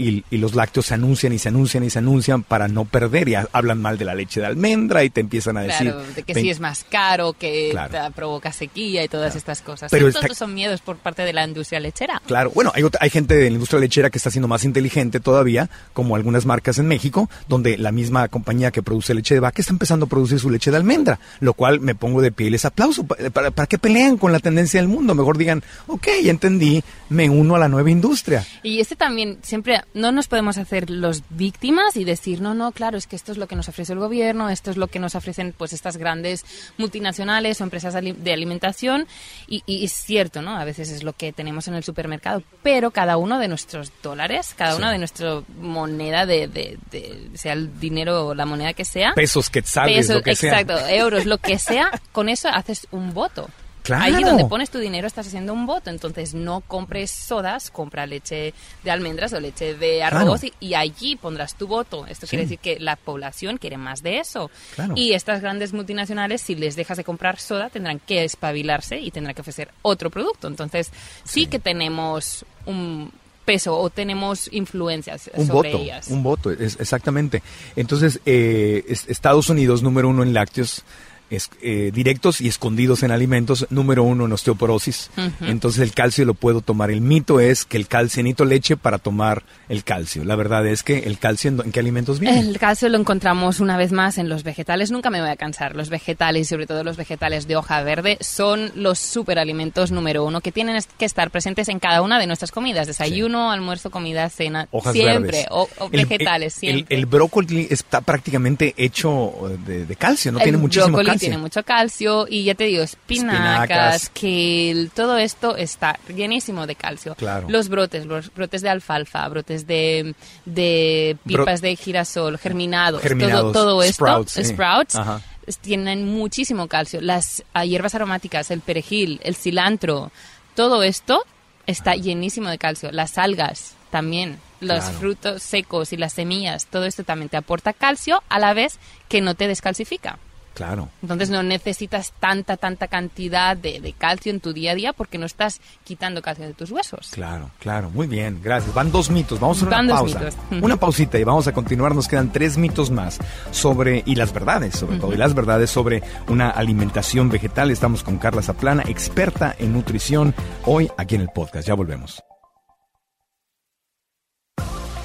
y, y los lácteos se anuncian y se anuncian y se anuncian para no perder y ha- hablan mal de la leche de almendra y te empiezan a decir... Claro, de que "Ven". sí es más caro, que Claro. te provoca sequía y todas estas cosas. Pero está- Todos son miedos por parte de la industria lechera. Claro, bueno, hay, hay gente de la industria lechera que está siendo más inteligente todavía, como algunas marcas en México, donde la misma compañía que produce leche de vaca está empezando a producir su leche de almendra, lo cual me pongo de pie y les aplauso. ¿Para, para, para qué pelean con la tendencia del mundo? Mejor digan, ok, ya entendí, me uno a la nueva industria. Y este también, siempre, no nos podemos hacer los víctimas y decir, no, no, claro, es que esto es lo que nos ofrece el gobierno, esto es lo que nos ofrecen pues estas grandes multinacionales o empresas de alimentación. Y, y es cierto, ¿no? A veces es lo que tenemos en el supermercado, pero cada uno de nuestros dólares, cada Sí. una de nuestra moneda, de, de- de- sea el dinero o la moneda que sea, Pesos, quetzales, pesos, lo que sea. exacto, euros, lo que sea, con eso haces un voto. Claro. Allí donde pones tu dinero estás haciendo un voto, entonces no compres sodas, compra leche de almendras o leche de arroz Claro. y, y allí pondrás tu voto. Esto Sí. quiere decir que la población quiere más de eso. Claro. Y estas grandes multinacionales, si les dejas de comprar soda, tendrán que espabilarse y tendrán que ofrecer otro producto. Entonces sí, que tenemos un peso o tenemos influencias un sobre voto, ellas. un voto, es, exactamente. Entonces, eh, es- Estados Unidos, número uno en lácteos, es, eh, directos y escondidos en alimentos, número uno en osteoporosis. Entonces el calcio lo puedo tomar. El mito es que el calcio, necesito leche para tomar el calcio. La verdad es que el calcio, ¿en, en qué alimentos viene? El calcio lo encontramos una vez más en los vegetales. Nunca me voy a cansar. Los vegetales, sobre todo los vegetales de hoja verde, son los superalimentos número uno que tienen que estar presentes en cada una de nuestras comidas. Desayuno, almuerzo, comida, cena. Hojas siempre. verdes. O, o El- vegetales, el, siempre. El, brócoli está prácticamente hecho de, de calcio, no tiene muchísimo calcio. Tiene mucho calcio y ya te digo, Espinacas. espinacas, kale, todo esto está llenísimo de calcio. Claro. Los brotes, los brotes de alfalfa, brotes de, de Bro- pipas de girasol, germinados, Germinados, todo, todo esto, sprouts, Ajá. tienen muchísimo calcio. Las hierbas aromáticas, el perejil, el cilantro, todo esto está llenísimo de calcio. Las algas también, los Claro. frutos secos y las semillas, todo esto también te aporta calcio a la vez que no te descalcifica. Claro. Entonces no necesitas tanta, tanta cantidad de, de calcio en tu día a día porque no estás quitando calcio de tus huesos. Claro, claro, muy bien, gracias. Van dos mitos, vamos a hacer Van una pausa. mitos. [laughs] Una pausita y vamos a continuar, nos quedan tres mitos más sobre, y las verdades sobre todo, y las verdades sobre una alimentación vegetal. Estamos con Carla Zaplana, experta en nutrición, hoy aquí en el podcast. Ya volvemos.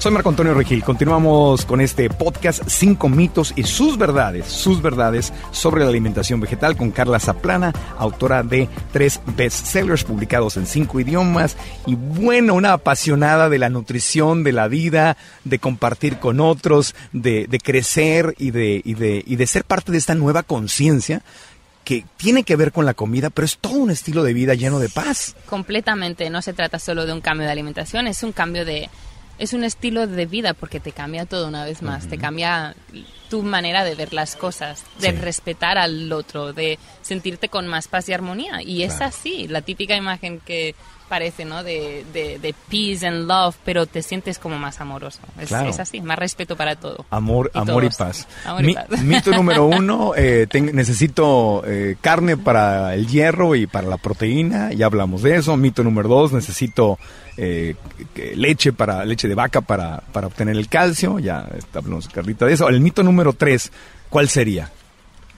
Soy Marco Antonio Regil. Continuamos con este podcast Cinco mitos y sus verdades, sus verdades sobre la alimentación vegetal con Carla Zaplana, autora de tres bestsellers publicados en cinco idiomas y bueno, una apasionada de la nutrición, de la vida, de compartir con otros, de, crecer y de ser parte de esta nueva conciencia que tiene que ver con la comida, pero es todo un estilo de vida lleno de paz. Completamente, no se trata solo de un cambio de alimentación, es un cambio de... Es un estilo de vida porque te cambia todo una vez más, te cambia tu manera de ver las cosas, de Sí. respetar al otro, de sentirte con más paz y armonía. Y es Claro. así, la típica imagen que parece, ¿no? De, de, de peace and love, pero te sientes como más amoroso. Es, Claro. es así, más respeto para todo. Amor, Y amor y paz. [laughs] Amor y Mi- paz. [laughs] Mito número uno, eh, necesito eh, carne para el hierro y para la proteína, ya hablamos de eso. Mito número dos, necesito eh, leche para leche de vaca para, para obtener el calcio, ya hablamos Carlita de eso. El mito número tres, ¿cuál sería?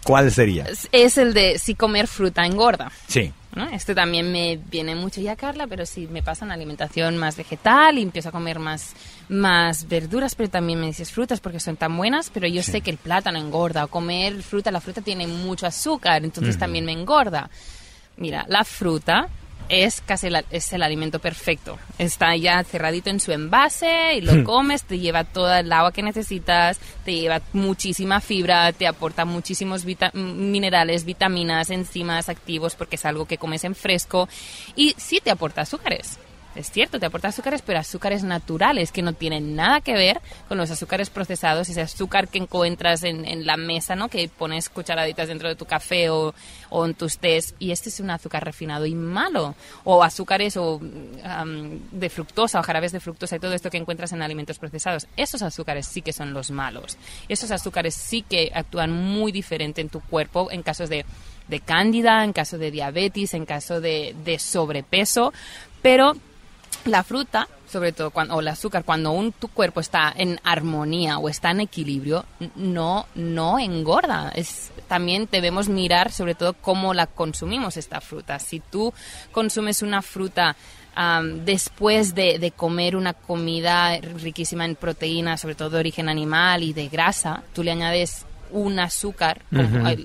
¿Cuál sería? Es- el de si comer fruta engorda. Sí. ¿no? Este también me viene mucho ya, Carla, pero si me pasa una alimentación más vegetal y empiezo a comer más, más verduras, pero también me dices frutas porque son tan buenas, pero yo sé que el plátano engorda, o comer fruta, la fruta tiene mucho azúcar, entonces también me engorda. Mira, la fruta es casi la- es el alimento perfecto. Está ya cerradito en su envase y lo comes, te lleva toda el agua que necesitas, te lleva muchísima fibra, te aporta muchísimos vita- m- minerales, vitaminas, enzimas activos porque es algo que comes en fresco y sí te aporta azúcares. Es cierto, te aporta azúcares, pero azúcares naturales que no tienen nada que ver con los azúcares procesados, ese azúcar que encuentras en, en la mesa, ¿no? Que pones cucharaditas dentro de tu café o, o en tus tés. Y este es un azúcar refinado y malo. O azúcares o, am, de fructosa o jarabes de fructosa y todo esto que encuentras en alimentos procesados. Esos azúcares sí que son los malos. Esos azúcares sí que actúan muy diferente en tu cuerpo en casos de, de cándida, en caso de diabetes, en caso de, de sobrepeso. Pero la fruta, sobre todo, cuando, o el azúcar, cuando un, tu cuerpo está en armonía o está en equilibrio, no, no engorda. Es, también debemos mirar, sobre todo, cómo la consumimos esta fruta. Si tú consumes una fruta am, después de, de comer una comida riquísima en proteínas, sobre todo de origen animal y de grasa, tú le añades un azúcar,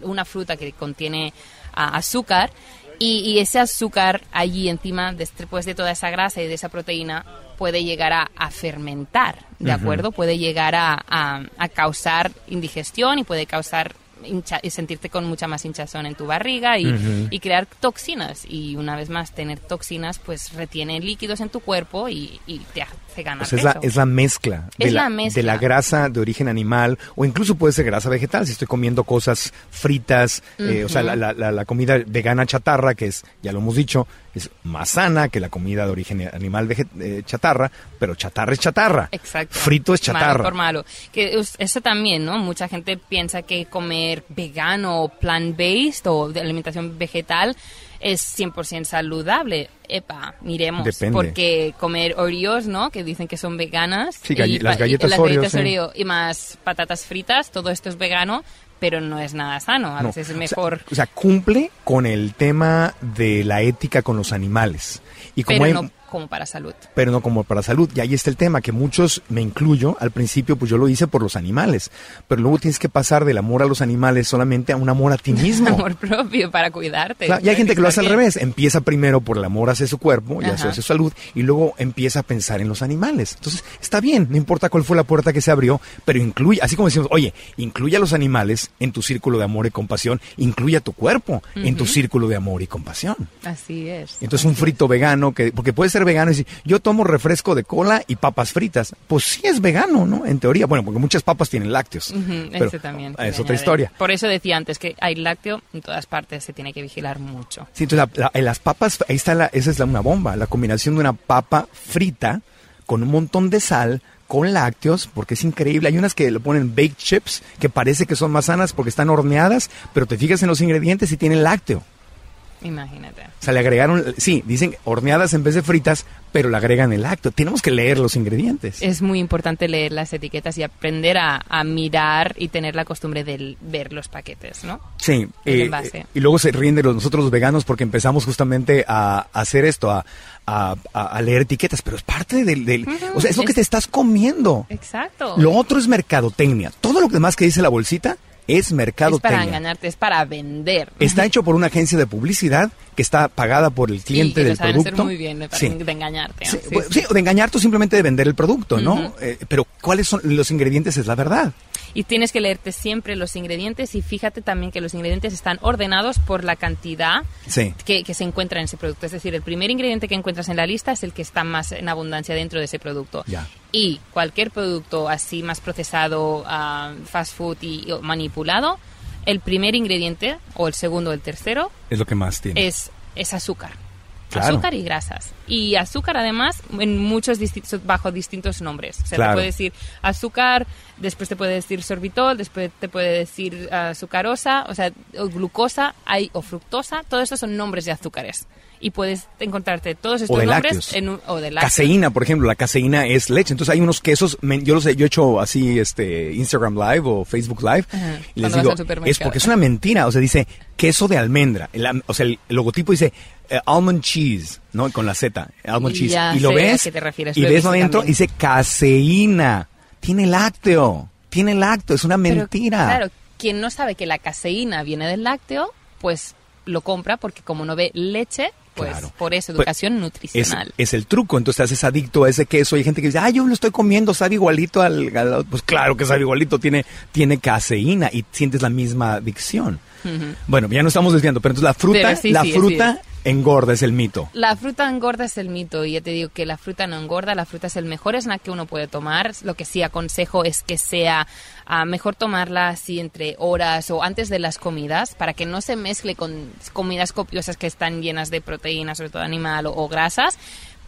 una fruta que contiene ah, azúcar, y, y ese azúcar allí encima, después de toda esa grasa y de esa proteína, puede llegar a, a fermentar, ¿de acuerdo? Puede llegar a, a- a causar indigestión y puede causar hincha- sentirte con mucha más hinchazón en tu barriga y, y crear toxinas. Y una vez más, tener toxinas, pues retiene líquidos en tu cuerpo y, y te hace ganar Pues es la, es la mezcla, de, Es la, la mezcla. de la grasa de origen animal o incluso puede ser grasa vegetal si estoy comiendo cosas fritas, eh, o sea, la, la- la- comida vegana chatarra, que es, ya lo hemos dicho, es más sana que la comida de origen animal eh, chatarra, pero chatarra es chatarra. Exacto. Frito es Malo chatarra. por malo. Que es- eso también, ¿no? Mucha gente piensa que comer vegano o plant-based o de alimentación vegetal es 100% saludable. Epa, miremos. Depende. Porque comer Oreos, ¿no? Que dicen que son veganas. Sí, galle- las galletas las Oreo, galletas sí. Oreo y más patatas fritas, todo esto es vegano, pero no es nada sano. A No. veces es O sea, mejor. O sea, cumple con el tema de la ética con los animales. Y como pero hay- no como para salud. pero no como para salud. Y ahí está el tema, que muchos, me incluyo, al principio pues yo lo hice por los animales, pero luego tienes que pasar del amor a los animales solamente a un amor a ti [laughs] mismo. Amor propio para cuidarte. Claro, y hay gente que lo hace al revés, empieza primero por el amor hacia su cuerpo y hacia su salud, y luego empieza a pensar en los animales. Entonces, está bien, no importa cuál fue la puerta que se abrió, pero incluye, así como decimos, oye, incluye a los animales en tu círculo de amor y compasión, incluye a tu cuerpo en tu círculo de amor y compasión. Así es. Entonces un frito vegano, que porque puede ser vegano y decir, yo tomo refresco de cola y papas fritas. Pues sí es vegano, ¿no? En teoría, bueno, porque muchas papas tienen lácteos. Pero, ese también. Es otra historia. Por eso decía antes que hay lácteo en todas partes, se tiene que vigilar mucho. Sí, entonces la- la- en las papas, ahí está la, esa es la, una bomba, la combinación de una papa frita con un montón de sal, con lácteos, porque es increíble. Hay unas que le ponen baked chips, que parece que son más sanas porque están horneadas, pero te fijas en los ingredientes y tienen lácteo. Imagínate. O sea, le agregaron, sí, dicen horneadas en vez de fritas, pero le agregan el lácteo. Tenemos que leer los ingredientes. Es muy importante leer las etiquetas y aprender a, a mirar y tener la costumbre de ver los paquetes, ¿no? Sí, eh, eh, y luego se ríen de los- nosotros los veganos porque empezamos justamente a, a hacer esto, a, a- a- leer etiquetas, pero es parte del... del- o sea, es lo que te estás comiendo. Exacto. Lo otro es mercadotecnia. Todo lo demás que dice la bolsita es es mercadotecnia. para engañarte, es para vender. Está hecho por una agencia de publicidad que está pagada por el Sí, cliente lo del saben producto. hacer muy bien de, Sí. de engañarte. Sí, Sí, bueno, sí. de engañarte o simplemente de vender el producto, ¿no? Eh, pero cuáles son los ingredientes es la verdad. Y tienes que leerte siempre los ingredientes y fíjate también que los ingredientes están ordenados por la cantidad Sí. que, que se encuentra en ese producto. Es decir, el primer ingrediente que encuentras en la lista es el que está más en abundancia dentro de ese producto. Y cualquier producto así más procesado, ah, fast food y, manipulado, el primer ingrediente, o el segundo o el tercero, Es lo que más tiene. es, es azúcar. Claro. Azúcar y grasas. Y azúcar, además, en muchos distintos, bajo distintos nombres. O sea, Claro. te puede decir azúcar, después te puede decir sorbitol, después te puede decir ah, sucarosa, o sea, o glucosa hay, o fructosa. Todos estos son nombres de azúcares. Y puedes encontrarte todos estos de nombres lácteos. en un, o de lácteos. Caseína, por ejemplo, la caseína es leche. Entonces hay unos quesos, yo lo sé, yo he hecho así este Instagram Live o Facebook Live Ajá, y les digo, es porque es una mentira, o sea, dice queso de almendra, El o sea, el, logotipo dice eh, almond cheese, ¿no? Con la Z, almond cheese. Ya y lo ves qué te refieres, y lo he ves adentro también. dice caseína. Tiene lácteo, tiene lácteo, es una Pero, mentira. claro, quien no sabe que la caseína viene del lácteo, pues lo compra porque como no ve leche, pues Claro. por eso Pues, educación nutricional. es el truco, entonces te haces adicto a ese queso. Y hay gente que dice, ah, yo lo estoy comiendo, sabe igualito al, al-". Pues claro que sabe igualito, tiene, tiene caseína y sientes la misma adicción. Bueno, ya no estamos desviando, pero entonces la fruta, sí, la sí, fruta engorda, es el mito. La fruta engorda es el mito y ya te digo que la fruta no engorda, la fruta es el mejor snack que uno puede tomar. Lo que sí aconsejo es que sea ah, mejor tomarla así entre horas o antes de las comidas para que no se mezcle con comidas copiosas que están llenas de proteínas, sobre todo animal o, o grasas,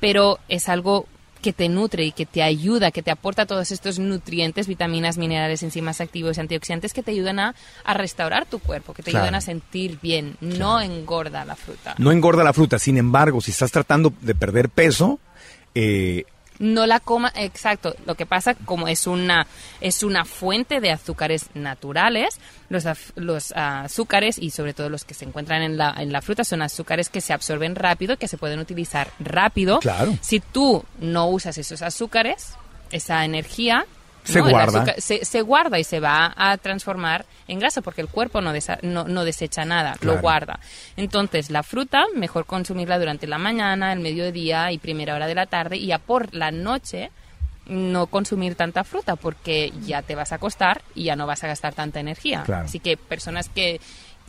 pero es algo que te nutre y que te ayuda, que te aporta todos estos nutrientes, vitaminas, minerales, enzimas activos y antioxidantes que te ayudan a, a restaurar tu cuerpo, que te Claro. ayudan a sentir bien. No engorda la fruta. No engorda la fruta, sin embargo, si estás tratando de perder peso, eh, no la coma exacto lo que pasa como es una es una fuente de azúcares naturales los af- los azúcares y sobre todo los que se encuentran en la en la fruta son azúcares que se absorben rápido que se pueden utilizar rápido Claro. si tú no usas esos azúcares esa energía Se ¿no? Guarda. azúcar- se, se guarda y se va a transformar en grasa porque el cuerpo no, desa- no, no desecha nada, Claro. lo guarda. Entonces, la fruta, mejor consumirla durante la mañana, el mediodía y primera hora de la tarde y ya por la noche no consumir tanta fruta porque ya te vas a acostar y ya no vas a gastar tanta energía. Claro. Así que personas que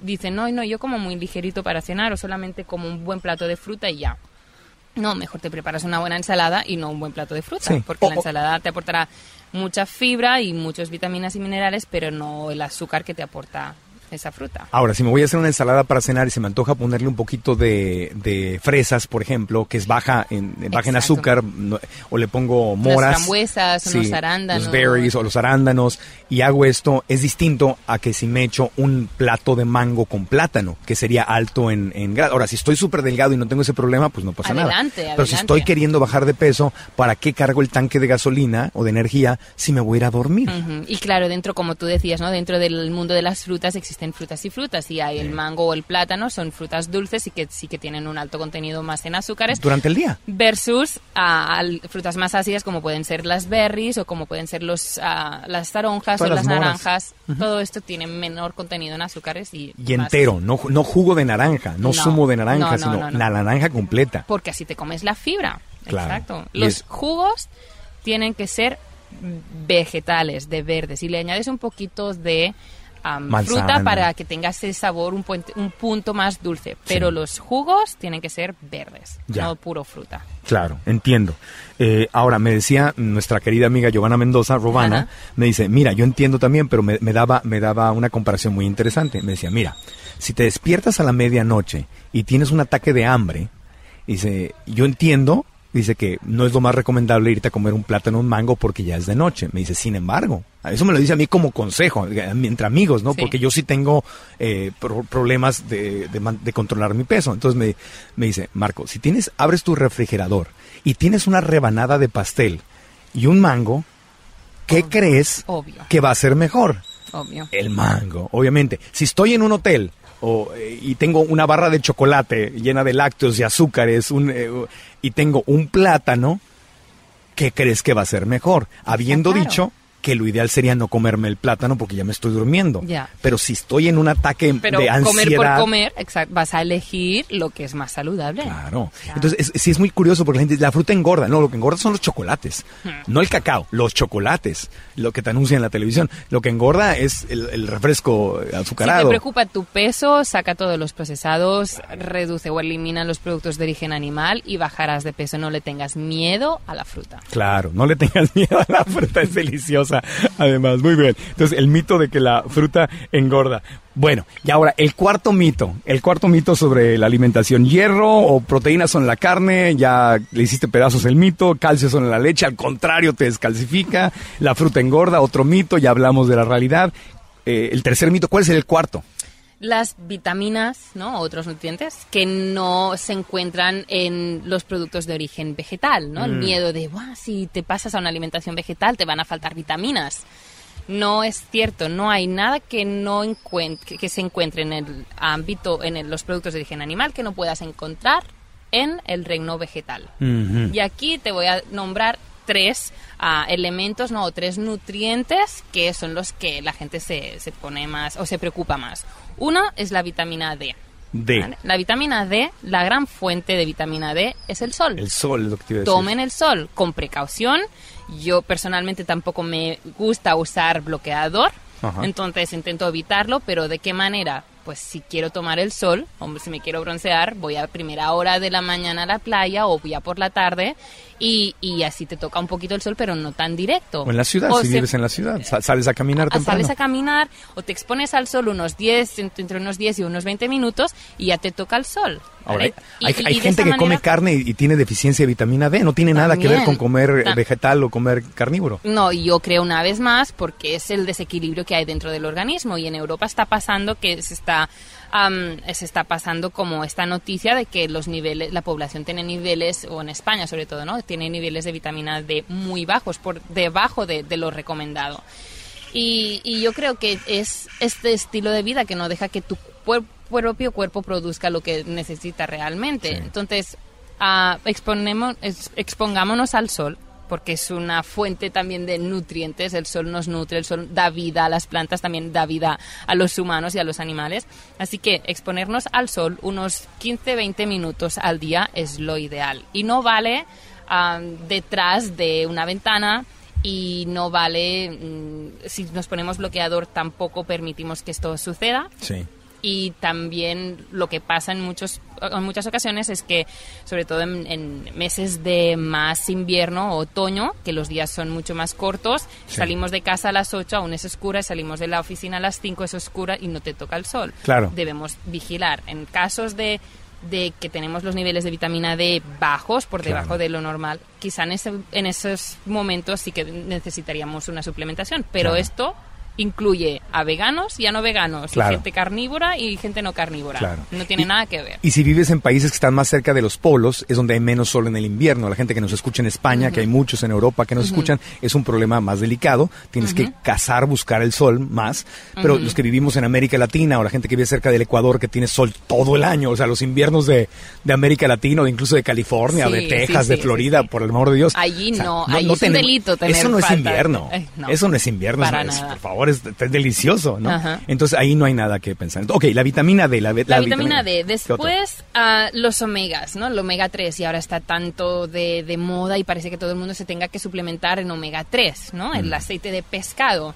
dicen, no, no, yo como muy ligerito para cenar o solamente como un buen plato de fruta y ya. No, mejor te preparas una buena ensalada y no un buen plato de fruta, Sí. porque la ensalada te aportará mucha fibra y muchas vitaminas y minerales, pero no el azúcar que te aporta esa fruta. Ahora, si me voy a hacer una ensalada para cenar y se me antoja ponerle un poquito de, de fresas, por ejemplo, que es baja en, baja en azúcar, no- o le pongo moras. frambuesas, unos arándanos. Los berries o los arándanos, y hago esto, es distinto a que si me echo un plato de mango con plátano, que sería alto en, en grasa. Ahora, si estoy súper delgado y no tengo ese problema, pues no pasa Adelante, nada. Pero si adelante. estoy queriendo bajar de peso, ¿para qué cargo el tanque de gasolina o de energía si me voy a ir a dormir? Y claro, dentro, como tú decías, ¿no? Dentro del mundo de las frutas existen frutas y frutas. Y hay el mango o el plátano, son frutas dulces y que sí que tienen un alto contenido más en azúcares. Durante el día. versus frutas más ácidas como pueden ser las berries o como pueden ser los las toronjas Todas o las naranjas. Todo esto tiene menor contenido en azúcares y, Y más- entero, no, no jugo de naranja, no, No, zumo de naranja, no, no, sino no, no. la naranja completa. Porque así te comes la fibra. Claro. Exacto. Los es- jugos tienen que ser vegetales, de verdes. Y le añades un poquito de Manzana. fruta para que tenga ese sabor un, puente- un punto más dulce. Pero Sí. los jugos tienen que ser verdes, Ya. no puro fruta. Claro, entiendo. Eh, ahora, me decía nuestra querida amiga Giovanna Mendoza, Robana, Ajá. me dice, mira, yo entiendo también, pero me, me daba, me daba una comparación muy interesante. Me decía, mira, si te despiertas a la medianoche y tienes un ataque de hambre, dice, yo entiendo, dice que no es lo más recomendable irte a comer un plátano un mango porque ya es de noche. Me dice, sin embargo, eso me lo dice a mí como consejo, eh, entre amigos, ¿no? Sí. Porque yo sí tengo eh, pro- problemas de, de man- de controlar mi peso. Entonces me, me dice, Marco, si tienes, abres tu refrigerador y tienes una rebanada de pastel y un mango, ¿qué crees Obvio. que va a ser mejor? Obvio. El mango, obviamente. Si estoy en un hotel o, eh, y tengo una barra de chocolate llena de lácteos y azúcares un, eh, y tengo un plátano, ¿qué crees que va a ser mejor? Habiendo claro. dicho que lo ideal sería no comerme el plátano porque ya me estoy durmiendo. Ya. Pero si estoy en un ataque Pero de ansiedad... comer por comer, vas a elegir lo que es más saludable. Claro. Entonces, es- sí es muy curioso porque la gente la fruta engorda. No, lo que engorda son los chocolates. No el cacao, los chocolates. Lo que te anuncian en la televisión. Lo que engorda es el, el refresco Si azucarado. te preocupa tu peso, saca todos los procesados, reduce o elimina los productos de origen animal y bajarás de peso. No le tengas miedo a la fruta. Claro, no le tengas [laughs] miedo a la fruta, es deliciosa. Además. Muy bien. Entonces, el mito de que la fruta engorda. Bueno, y ahora, el cuarto mito. El cuarto mito sobre la alimentación. Hierro o proteínas son la carne, ya le hiciste pedazos el mito. Calcio son la leche, al contrario, te descalcifica. La fruta engorda, otro mito, ya hablamos de la realidad. Eh, el tercer mito, ¿cuál es el cuarto? Las vitaminas, ¿no? Otros nutrientes que no se encuentran en los productos de origen vegetal, ¿no? El Mm. miedo de, "Buah, si te pasas a una alimentación vegetal te van a faltar vitaminas. No es cierto, no hay nada que no que- se encuentre en el ámbito en el- los productos de origen animal que no puedas encontrar en el reino vegetal. Y aquí te voy a nombrar tres ah, elementos, no, o tres nutrientes que son los que la gente se, se pone más o se preocupa más. Uno es la vitamina D. D. ¿vale? La vitamina D, la gran fuente de vitamina D es el sol. El sol es lo que te iba a decir. Tomen el sol con precaución. Yo personalmente tampoco me gusta usar bloqueador, Ajá. entonces intento evitarlo, pero ¿de qué manera? Pues si quiero tomar el sol, o si me quiero broncear, voy a primera hora de la mañana a la playa o voy a por la tarde y, y así te toca un poquito el sol, pero no tan directo. O en la ciudad, O si se- vives en la ciudad. Sa- Sales a caminar a- temprano. sales a caminar o te expones al sol unos 10, ent- entre unos 10 y unos 20 minutos y ya te toca el sol. Ahora, hay, Y- hay y de gente que come carne y, y tiene deficiencia de vitamina D. No tiene nada que ver con comer Ta- vegetal o comer carnívoro. No, y yo creo una vez más porque es el desequilibrio que hay dentro del organismo y en Europa está pasando que se está am, se está pasando como esta noticia de que los niveles la población tiene niveles o en España sobre todo, ¿no? Tiene niveles de vitamina D muy bajos por debajo de, de lo recomendado. Y, y yo creo que es este estilo de vida que no deja que tu cuer- propio cuerpo produzca lo que necesita realmente. Sí. Entonces, ah, exponemos, expongámonos al sol, porque es una fuente también de nutrientes. El sol nos nutre, el sol da vida a las plantas, también da vida a los humanos y a los animales. Así que exponernos al sol unos 15-20 minutos al día es lo ideal. Y no vale ah, detrás de una ventana y no vale, mm, si nos ponemos bloqueador tampoco permitimos que esto suceda Sí. Y también lo que pasa en muchos en muchas ocasiones es que sobre todo en, en meses de más invierno o otoño que los días son mucho más cortos Sí. salimos de casa a las 8 aún es oscura salimos de la oficina a las 5 es oscura y no te toca el sol Claro. debemos vigilar en casos de de que tenemos los niveles de vitamina D bajos por Claro. debajo de lo normal quizá en, ese, en esos momentos sí que necesitaríamos una suplementación pero Claro. esto incluye a veganos y a no veganos, y Claro. gente carnívora y gente no carnívora. Claro. No tiene Y- nada que ver. Y si vives en países que están más cerca de los polos, es donde hay menos sol en el invierno. La gente que nos escucha en España, que hay muchos en Europa que nos escuchan, es un problema más delicado. Tienes que cazar, buscar el sol más. Pero los que vivimos en América Latina o la gente que vive cerca del Ecuador, que tiene sol todo el año, o sea, los inviernos de, de América Latina o incluso de California, Sí, de Texas, sí, de Florida, por el amor de Dios. Allí O sea, no, allí es un delito tener Eso no es invierno. Eh, no. eso no es invierno. Para es- nada. por favor, es, es delicioso, ¿no? Ajá. Entonces ahí no hay nada que pensar. Ok, la vitamina D. La, La, vitamina D. Después, ah, los omegas, ¿no? El omega 3, y ahora está tanto de, de moda y parece que todo el mundo se tenga que suplementar en omega 3, ¿no? Mm. El aceite de pescado.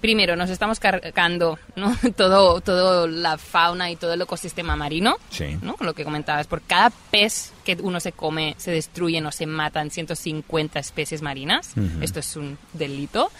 Primero, nos estamos cargando, ¿no? [laughs] Todo, todo la fauna y todo el ecosistema marino, Sí. ¿no? Lo que comentabas. Por cada pez que uno se come, se destruyen o se matan 150 especies marinas. Esto es un delito.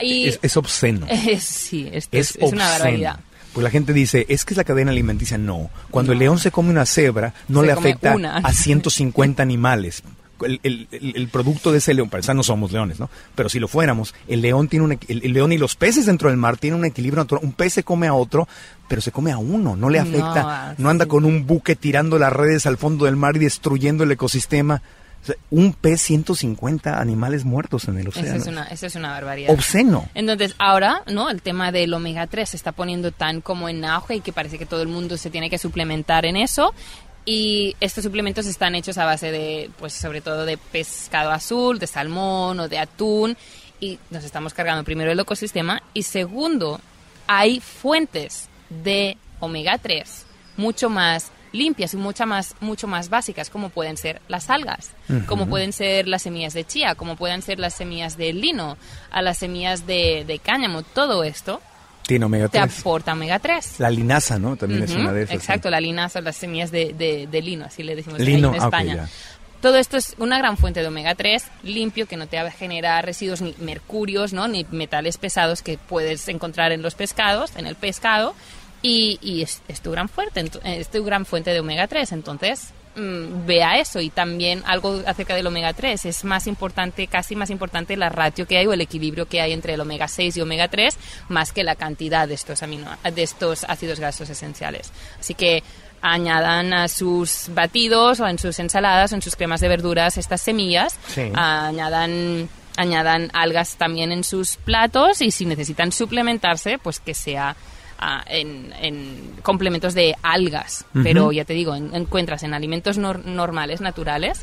Y Es, es obsceno. [laughs] es- sí, es, es, es una barbaridad. Pues la gente dice, es que es la cadena alimenticia. No. Cuando el león se come una cebra, no Se le afecta una. a 150 animales. El, el- el- el producto de ese león, para empezar no somos leones, ¿no? Pero si lo fuéramos, el león tiene un, el, el león y los peces dentro del mar tienen un equilibrio natural. Un pez se come a otro, pero se come a uno, no le afecta, no, anda con un buque tirando las redes al fondo del mar y destruyendo el ecosistema. Un pez, 150 animales muertos en el océano. es una, eso es una barbaridad. Obsceno. Entonces, ahora, ¿no? El tema del omega 3 se está poniendo tan como en auge y que parece que todo el mundo se tiene que suplementar en eso. Y estos suplementos están hechos a base de, pues sobre todo de pescado azul, de salmón o de atún. Y nos estamos cargando primero el ecosistema. Y segundo, hay fuentes de omega 3 mucho más limpias y mucha más, mucho más básicas, como pueden ser las algas, como pueden ser las semillas de chía, como pueden ser las semillas de lino, a las semillas de, de cáñamo. Todo esto Tiene omega te 3. aporta omega 3. La linaza, ¿no? También es una de esas. Exacto, ¿no? la linaza, las semillas de, de- de lino, así le decimos Lino, en ah, España. Todo esto es una gran fuente de omega 3 limpio que no te va a generar residuos ni mercurios, ¿no? ni metales pesados que puedes encontrar en los pescados, en el pescado. Y, y es, es, tu gran fuente, ento- es tu gran fuente de omega 3. Entonces, mm, vea eso. Y también algo acerca del omega 3. Es más importante, casi más importante la ratio que hay o el equilibrio que hay entre el omega 6 y omega 3, más que la cantidad de estos, amino, de estos ácidos grasos esenciales. Así que añadan a sus batidos o en sus ensaladas o en sus cremas de verduras estas semillas. Sí. Añadan añadan algas también en sus platos y si necesitan suplementarse, pues que sea en, en complementos de algas. Pero ya te digo, en- encuentras en alimentos nor- normales, naturales,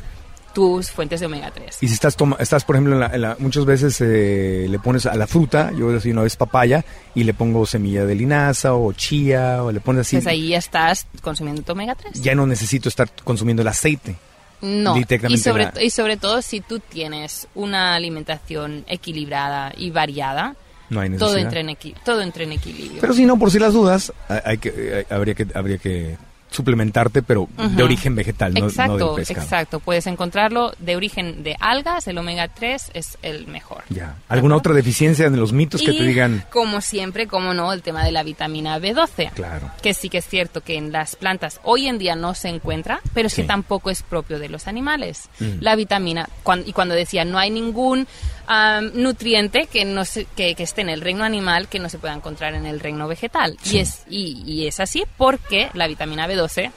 tus fuentes de omega 3. Y si estás, toma- estás por ejemplo, en la- en la- muchas veces eh, le pones a la fruta, yo decía una vez papaya, y le pongo semilla de linaza o chía, o le pones así. Pues ahí ya estás consumiendo tu omega 3. Ya no necesito estar consumiendo el aceite. No, y sobre, la- y sobre todo si tú tienes una alimentación equilibrada y variada, No hay todo necesidad. entra, en equi- todo entra en equilibrio. Pero si no, por si las dudas, hay- que, hay- habría que habría que suplementarte, pero de origen vegetal, no, no exacto, pescado. exacto. Puedes encontrarlo de origen de algas, el omega 3 es el mejor. Ya. ¿Alguna otra deficiencia de los mitos que te digan? como siempre, como no, el tema de la vitamina B12. Claro. Que sí que es cierto que en las plantas hoy en día no se encuentra, pero es Sí. que tampoco es propio de los animales. Mm. La vitamina, cuan- y cuando decía no hay ningún am, nutriente que, no se- que, que esté en el reino animal que no se pueda encontrar en el reino vegetal. Sí. Y, es, y, y es así porque la vitamina B12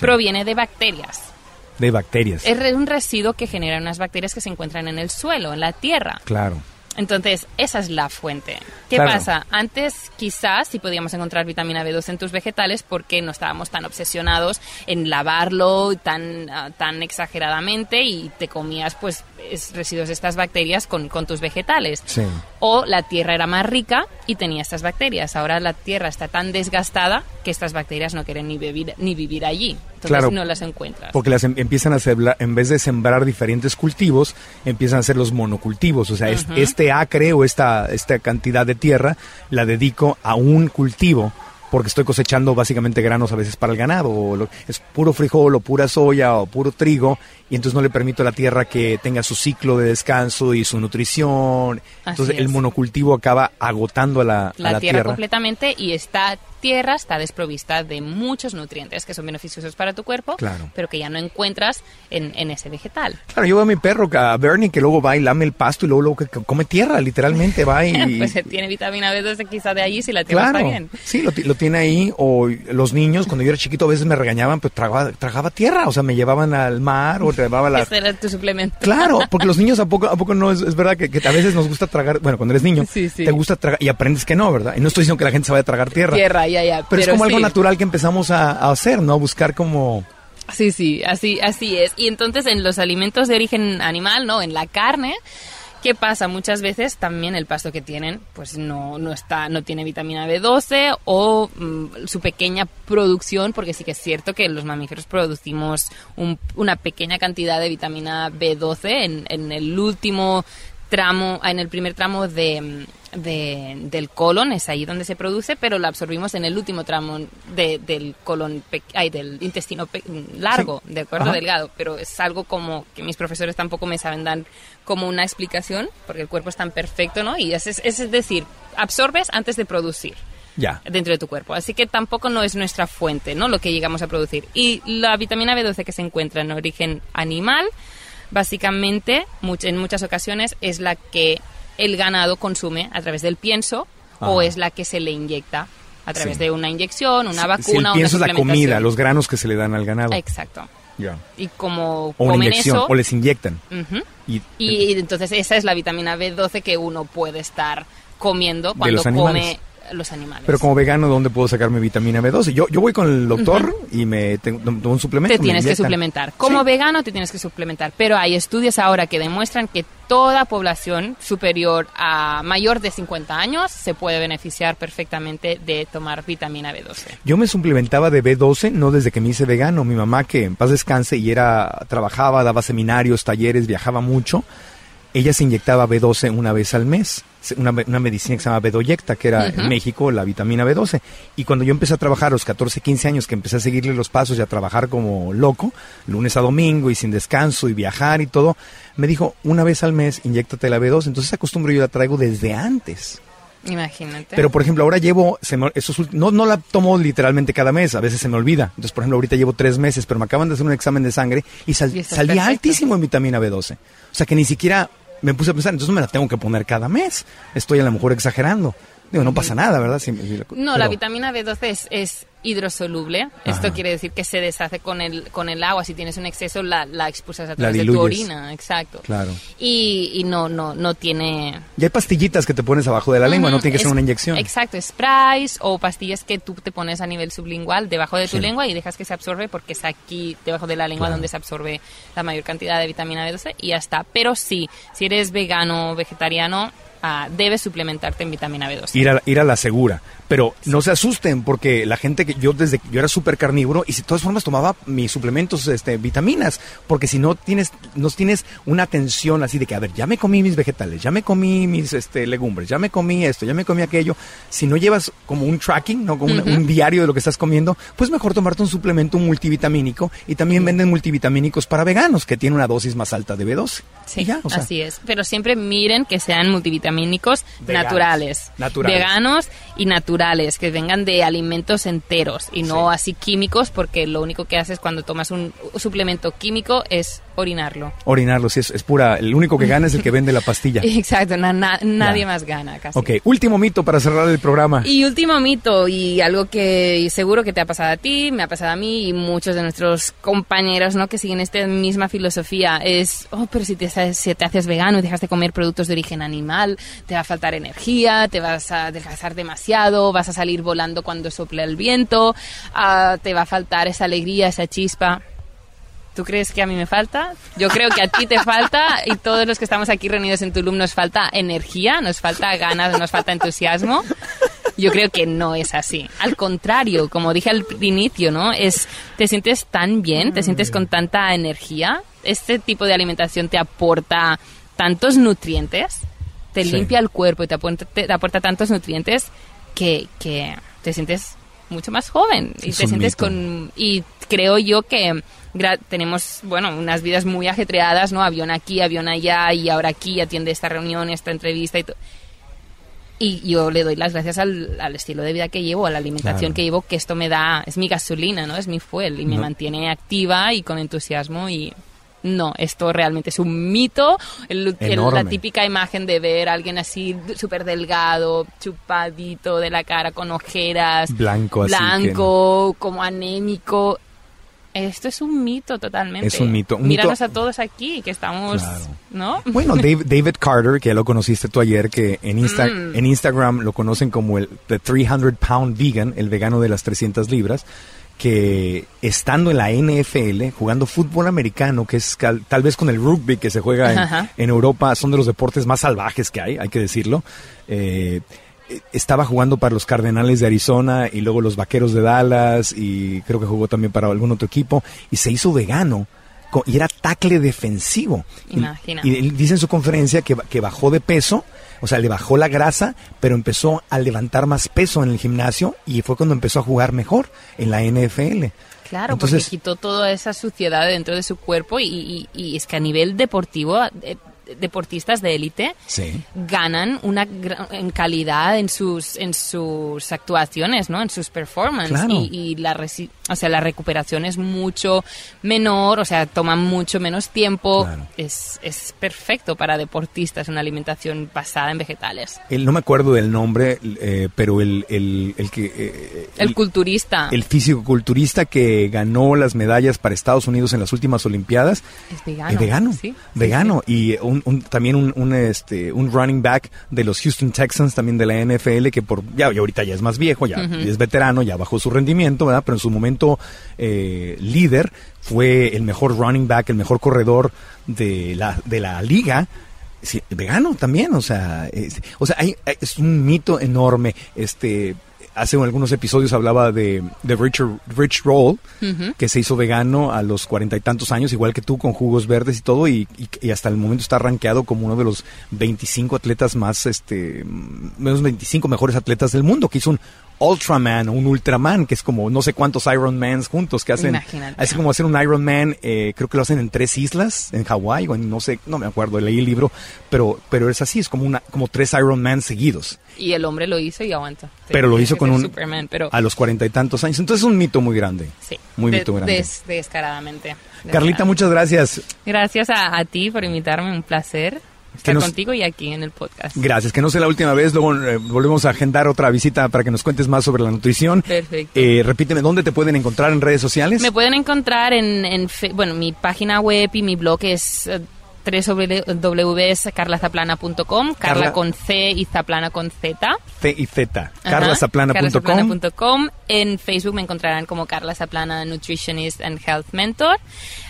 proviene de bacterias. De bacterias. Es un residuo que generan unas bacterias que se encuentran en el suelo, en la tierra. Claro. Entonces, esa es la fuente. ¿Qué Claro. pasa? Antes quizás sí podíamos encontrar vitamina B2 en tus vegetales porque no estábamos tan obsesionados en lavarlo tan, ah, tan exageradamente y te comías pues es- residuos de estas bacterias con, con tus vegetales. Sí. O la tierra era más rica y tenía estas bacterias. Ahora la tierra está tan desgastada que estas bacterias no quieren ni, vivir ni vivir allí. Entonces Claro. no las encuentras. Porque las em- empiezan a sembrar, en vez de sembrar diferentes cultivos, empiezan a hacer los monocultivos. O sea, este acre o esta, esta cantidad de tierra la dedico a un cultivo porque estoy cosechando básicamente granos a veces para el ganado. O lo- es puro frijol o pura soya o puro trigo y entonces no le permito a la tierra que tenga su ciclo de descanso y su nutrición. Entonces el monocultivo acaba agotando a la, la, a la tierra, tierra. completamente y esta tierra está desprovista de muchos nutrientes que son beneficiosos para tu cuerpo, Claro. pero que ya no encuentras en, en ese vegetal. Claro, yo veo a mi perro, a Bernie, que luego va y lame el pasto y luego, luego que come tierra, literalmente va y... [laughs] pues eh, tiene vitamina B12 quizá de allí si la tierra Claro, está bien. sí, lo tiene ahí. O los niños, cuando yo era chiquito, a veces me regañaban, pues tragaba, tragaba tierra. O sea, me llevaban al mar o la... Ese era tu suplemento. Claro, porque los [laughs] niños a poco, a poco no es, es verdad que, que a veces nos gusta tragar, bueno, cuando eres niño, Sí, sí. te gusta tragar y aprendes que no, ¿verdad? Y no estoy diciendo que la gente se vaya a tragar tierra, Tierra, ya, ya. pero, es como algo natural que empezamos a, a hacer, ¿no? Buscar como, Sí, sí, así, así es. Y entonces en los alimentos de origen animal, ¿no? En la carne, ¿qué pasa? Muchas veces también el pasto que tienen, pues no, no está, no tiene vitamina B12 o mm, su pequeña producción, porque sí que es cierto que los mamíferos producimos un- una pequeña cantidad de vitamina B12 en, en el último tramo, en el primer tramo de, de- del colon, es ahí donde se produce, pero la absorbimos en el último tramo de- del colon, ay, del intestino pe- largo, de acuerdo, Ajá. delgado, pero es algo como que mis profesores tampoco me saben dar como una explicación, porque el cuerpo es tan perfecto, ¿no? Y es, es, es decir, absorbes antes de producir ya. dentro de tu cuerpo. Así que tampoco no es nuestra fuente, ¿no? Lo que llegamos a producir. Y la vitamina B12 que se encuentra en origen animal, básicamente, much- en muchas ocasiones, es la que el ganado consume a través del pienso o es la que se le inyecta a través Sí. de una inyección, una Si- vacuna si el pienso una es la comida, los granos que se le dan al ganado. Exacto. Ya. Y como O una inyección, eso... o les inyectan. Y, Y entonces esa es la vitamina B12 que uno puede estar comiendo cuando come los animales. Pero como vegano, ¿dónde puedo sacarme vitamina B12? Yo, yo voy con el doctor y me tengo un suplemento. te tienes que suplementar. Como Sí. vegano te tienes que suplementar, pero hay estudios ahora que demuestran que toda población superior a mayor de 50 años se puede beneficiar perfectamente de tomar vitamina B12. Yo me suplementaba de B12 no desde que me hice vegano. Mi mamá, que en paz descanse y era trabajaba, daba seminarios, talleres, viajaba mucho. ella se inyectaba B12 una vez al mes, una, una medicina que se llama Bedoyecta, que era en México la vitamina B12. Y cuando yo empecé a trabajar a los 14, 15 años, que empecé a seguirle los pasos y a trabajar como loco, lunes a domingo y sin descanso y viajar y todo, me dijo, una vez al mes, inyectate la B12. Entonces esa costumbre yo la traigo desde antes. Imagínate. Pero por ejemplo, ahora llevo, se me- esos no, no la tomo literalmente cada mes, a veces se me olvida. Entonces, por ejemplo, ahorita llevo tres meses, pero me acaban de hacer un examen de sangre y, sal- Y estás salía perfecto. altísimo en vitamina B12. O sea que ni siquiera me puse a pensar, entonces me la tengo que poner cada mes. Estoy a lo mejor exagerando. Digo, no pasa nada, ¿verdad? Si- si- No, la vitamina B12 es, es hidrosoluble. Esto quiere decir que se deshace con el, con el agua. Si tienes un exceso, la, la expulsas a través de tu orina. Exacto. Claro. Y, y no, no, no tiene... Y hay pastillitas que te pones abajo de la lengua, no tiene que ser una inyección. Exacto, sprays o pastillas que tú te pones a nivel sublingual debajo de tu Sí. lengua y dejas que se absorbe porque es aquí debajo de la lengua Claro. donde se absorbe la mayor cantidad de vitamina B12 y ya está. Pero sí, si eres vegano o vegetariano, ah, debes suplementarte en vitamina B12. ir a, ir a la segura. Pero no se asusten porque la gente que yo desde yo era súper carnívoro y si de todas formas tomaba mis suplementos, este, vitaminas, porque si no tienes, no tienes una atención así de que, a ver, ya me comí mis vegetales, ya me comí mis este, legumbres, ya me comí esto, ya me comí aquello, si no llevas como un tracking, ¿no? Como un, un diario de lo que estás comiendo, pues mejor tomarte un suplemento multivitamínico y también venden multivitamínicos para veganos que tiene una dosis más alta de B12. Sí, Y ya, o sea, así es. Pero siempre miren que sean multivitamínicos Veganos. naturales. Naturales. Veganos y naturales, que vengan de alimentos enteros y no Sí. así químicos, porque lo único que haces cuando tomas un suplemento químico es orinarlo. Orinarlo, sí, es, es pura, el único que gana es el que vende la pastilla. [laughs] Exacto, na- na- nadie Ya. más gana casi. Ok, último mito para cerrar el programa. Y último mito, y algo que seguro que te ha pasado a ti, me ha pasado a mí y muchos de nuestros compañeros ¿no? que siguen esta misma filosofía, es, oh, pero si te, haces- si te haces vegano y dejas de comer productos de origen animal, te va a faltar energía, te vas a adelgazar demasiado, vas a salir volando cuando sople el viento, ah, te va a faltar esa alegría, esa chispa. ¿Tú crees que a mí me falta? Yo creo que a ti te falta y todos los que estamos aquí reunidos en Tulum nos falta energía, nos falta ganas, nos falta entusiasmo. Yo creo que no es así. Al contrario, como dije al inicio, ¿no? Es te sientes tan bien, te sientes con tanta energía. Este tipo de alimentación te aporta tantos nutrientes, te Sí. limpia el cuerpo y te aporta, te aporta tantos nutrientes que, que te sientes mucho más joven y Es te sientes mito. con y creo yo que tenemos bueno unas vidas muy ajetreadas no avión aquí avión allá y ahora aquí atiende esta reunión esta entrevista y todo y yo le doy las gracias al, al estilo de vida que llevo, a la alimentación Claro. que llevo, que esto me da, es mi gasolina, ¿no? Es mi fuel y me No. mantiene activa y con entusiasmo y no, esto realmente es un mito. El- la típica imagen de ver a alguien así súper delgado, chupadito de la cara, con ojeras, Blanco, así blanco, como anémico. Esto es un mito totalmente. Es un mito, un Míranos mito- a todos aquí, que estamos, Claro. ¿no? [laughs] Bueno, Dave- David Carter, que ya lo conociste tú ayer, que en, Insta- Mm. en Instagram lo conocen como el the 300 pound vegan, el vegano de las 300 libras, que estando en la NFL, jugando fútbol americano, que es cal- tal vez con el rugby que se juega en, Europa, son de los deportes más salvajes que hay, hay que decirlo. Eh, estaba jugando para los Cardenales de Arizona y luego los Vaqueros de Dallas y creo que jugó también para algún otro equipo y se hizo vegano y era tackle defensivo. Imagina. Y, dice en su conferencia que bajó de peso, o sea, le bajó la grasa, pero empezó a levantar más peso en el gimnasio y fue cuando empezó a jugar mejor en la NFL. Claro, Entonces- porque quitó toda esa suciedad de dentro de su cuerpo y, y- y es que a nivel deportivo, eh, deportistas de élite Sí. ganan una en calidad en sus en sus actuaciones, ¿no? En sus performances Claro. y, y la resi- o sea, la recuperación es mucho menor, o sea, toman mucho menos tiempo. Claro. Es, es perfecto para deportistas una alimentación basada en vegetales. Él, no me acuerdo del nombre, eh, pero el, el, el que... eh, El culturista el físico-culturista que ganó las medallas para Estados Unidos en las últimas Olimpiadas es vegano. Es vegano, sí, sí, vegano. Y un, un- también un, un, este, un running back de los Houston Texans, también de la NFL, que por ya, ya ahorita ya es más viejo, ya es veterano, ya bajó su rendimiento, ¿verdad? Pero en su momento eh, líder fue el mejor running back, el mejor corredor de la, de la liga. Sí, vegano también, o sea, es, o sea, hay- es un mito enorme. Este, hace algunos episodios hablaba de, de Richard, Rich Roll, que se hizo vegano a los cuarenta y tantos años, igual que tú, con jugos verdes y todo, y, y- y hasta el momento está rankeado como uno de los 25 atletas más, este, menos 25 mejores atletas del mundo, que hizo un Ultraman o un Ultraman, que es como no sé cuántos Ironmans juntos que hacen. Imagínate. Así como hacer un Ironman, eh, creo que lo hacen en tres islas, en Hawái o en no sé, no me acuerdo, leí el libro, pero, pero es así, es como una, como tres Ironman seguidos. Y el hombre lo hizo y aguanta. Pero lo hizo con un Superman, pero a los cuarenta y tantos años. Entonces es un mito muy grande. sí, Muy de- mito grande. des- descaradamente. Carlita, muchas gracias. Gracias a, a ti por invitarme, un placer estar nos- contigo y aquí en el podcast. Gracias, que no sea la última vez. Luego eh, volvemos a agendar otra visita para que nos cuentes más sobre la nutrición. Perfecto. Eh, repíteme, ¿dónde te pueden encontrar en redes sociales? Me pueden encontrar en, en fe- bueno, mi página web y mi blog es eh, www.carlazaplana.com, Carla Carla- con C y Zaplana con Z. C y Z. Carlasaplana.com. En Facebook me encontrarán como Carla Saplana Nutritionist and Health Mentor.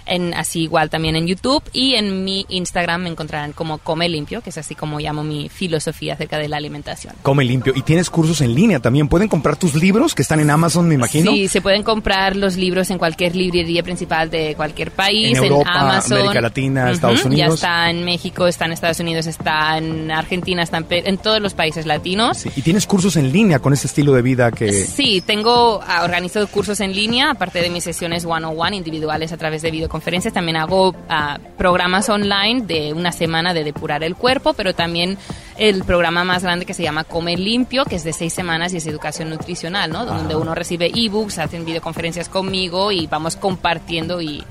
En, así igual también en YouTube. Y en mi Instagram me encontrarán como Come Limpio, que es así como llamo mi filosofía acerca de la alimentación. Come limpio. Y tienes cursos en línea también. Pueden comprar tus libros que están en Amazon, me imagino. Sí, se pueden comprar los libros en cualquier librería principal de cualquier país, En en, Europa, Amazon. América Latina, Ujú, Estados Ya Unidos. está en México, está en Estados Unidos, está en Argentina, está en, todos los países latinos. Sí, Y tienes cursos en línea con ese estilo de vida que... Sí, tengo, ah, organizo cursos en línea, aparte de mis sesiones one-on-one individuales a través de videoconferencias, también hago ah, programas online de una semana de depurar el cuerpo, pero también el programa más grande que se llama Come Limpio, que es de seis semanas y es educación nutricional, ¿no? Donde uno recibe ebooks, hacen videoconferencias conmigo y vamos compartiendo y,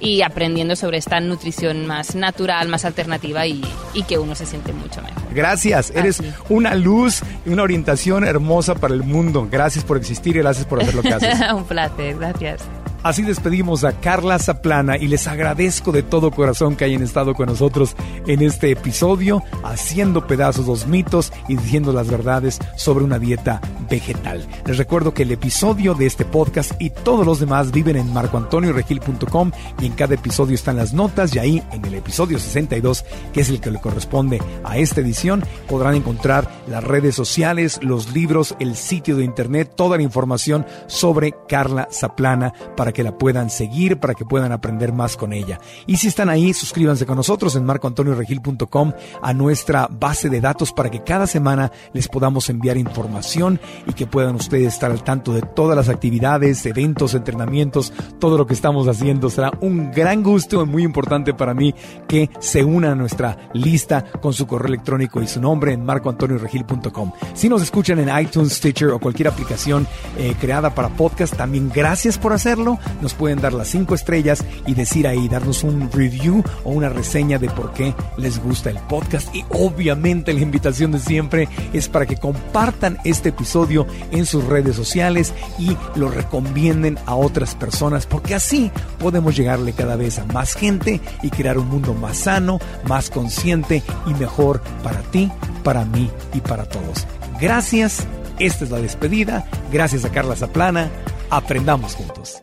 y aprendiendo sobre esta nutrición más natural, más alternativa y, y que uno se siente mucho mejor. Gracias, eres Así. una luz y una orientación hermosa para el mundo. Gracias por existir y gracias por hacer lo que [laughs] haces. Un placer, gracias. Así despedimos a Carla Zaplana y les agradezco de todo corazón que hayan estado con nosotros en este episodio, haciendo pedazos los mitos y diciendo las verdades sobre una dieta vegetal. Les recuerdo que el episodio de este podcast y todos los demás viven en marcoantonioregil.com y en cada episodio están las notas y ahí en el episodio 62, que es el que le corresponde a esta edición, podrán encontrar las redes sociales, los libros, el sitio de internet, toda la información sobre Carla Zaplana para que la puedan seguir, para que puedan aprender más con ella. Y si están ahí, suscríbanse con nosotros en marcoantonioregil.com a nuestra base de datos para que cada semana les podamos enviar información y que puedan ustedes estar al tanto de todas las actividades, eventos, entrenamientos, todo lo que estamos haciendo. Será un gran gusto y muy importante para mí que se unan a nuestra lista con su correo electrónico y su nombre en marcoantonioregil.com. Si nos escuchan en iTunes, Stitcher o cualquier aplicación eh, creada para podcast, también gracias por hacerlo. Nos pueden dar las cinco estrellas y decir ahí, darnos un review o una reseña de por qué les gusta el podcast. Y obviamente la invitación de siempre es para que compartan este episodio en sus redes sociales y lo recomienden a otras personas, porque así podemos llegarle cada vez a más gente y crear un mundo más sano, más consciente y mejor para ti, para mí y para todos. Gracias, esta es la despedida. Gracias a Carla Zaplana. Aprendamos juntos.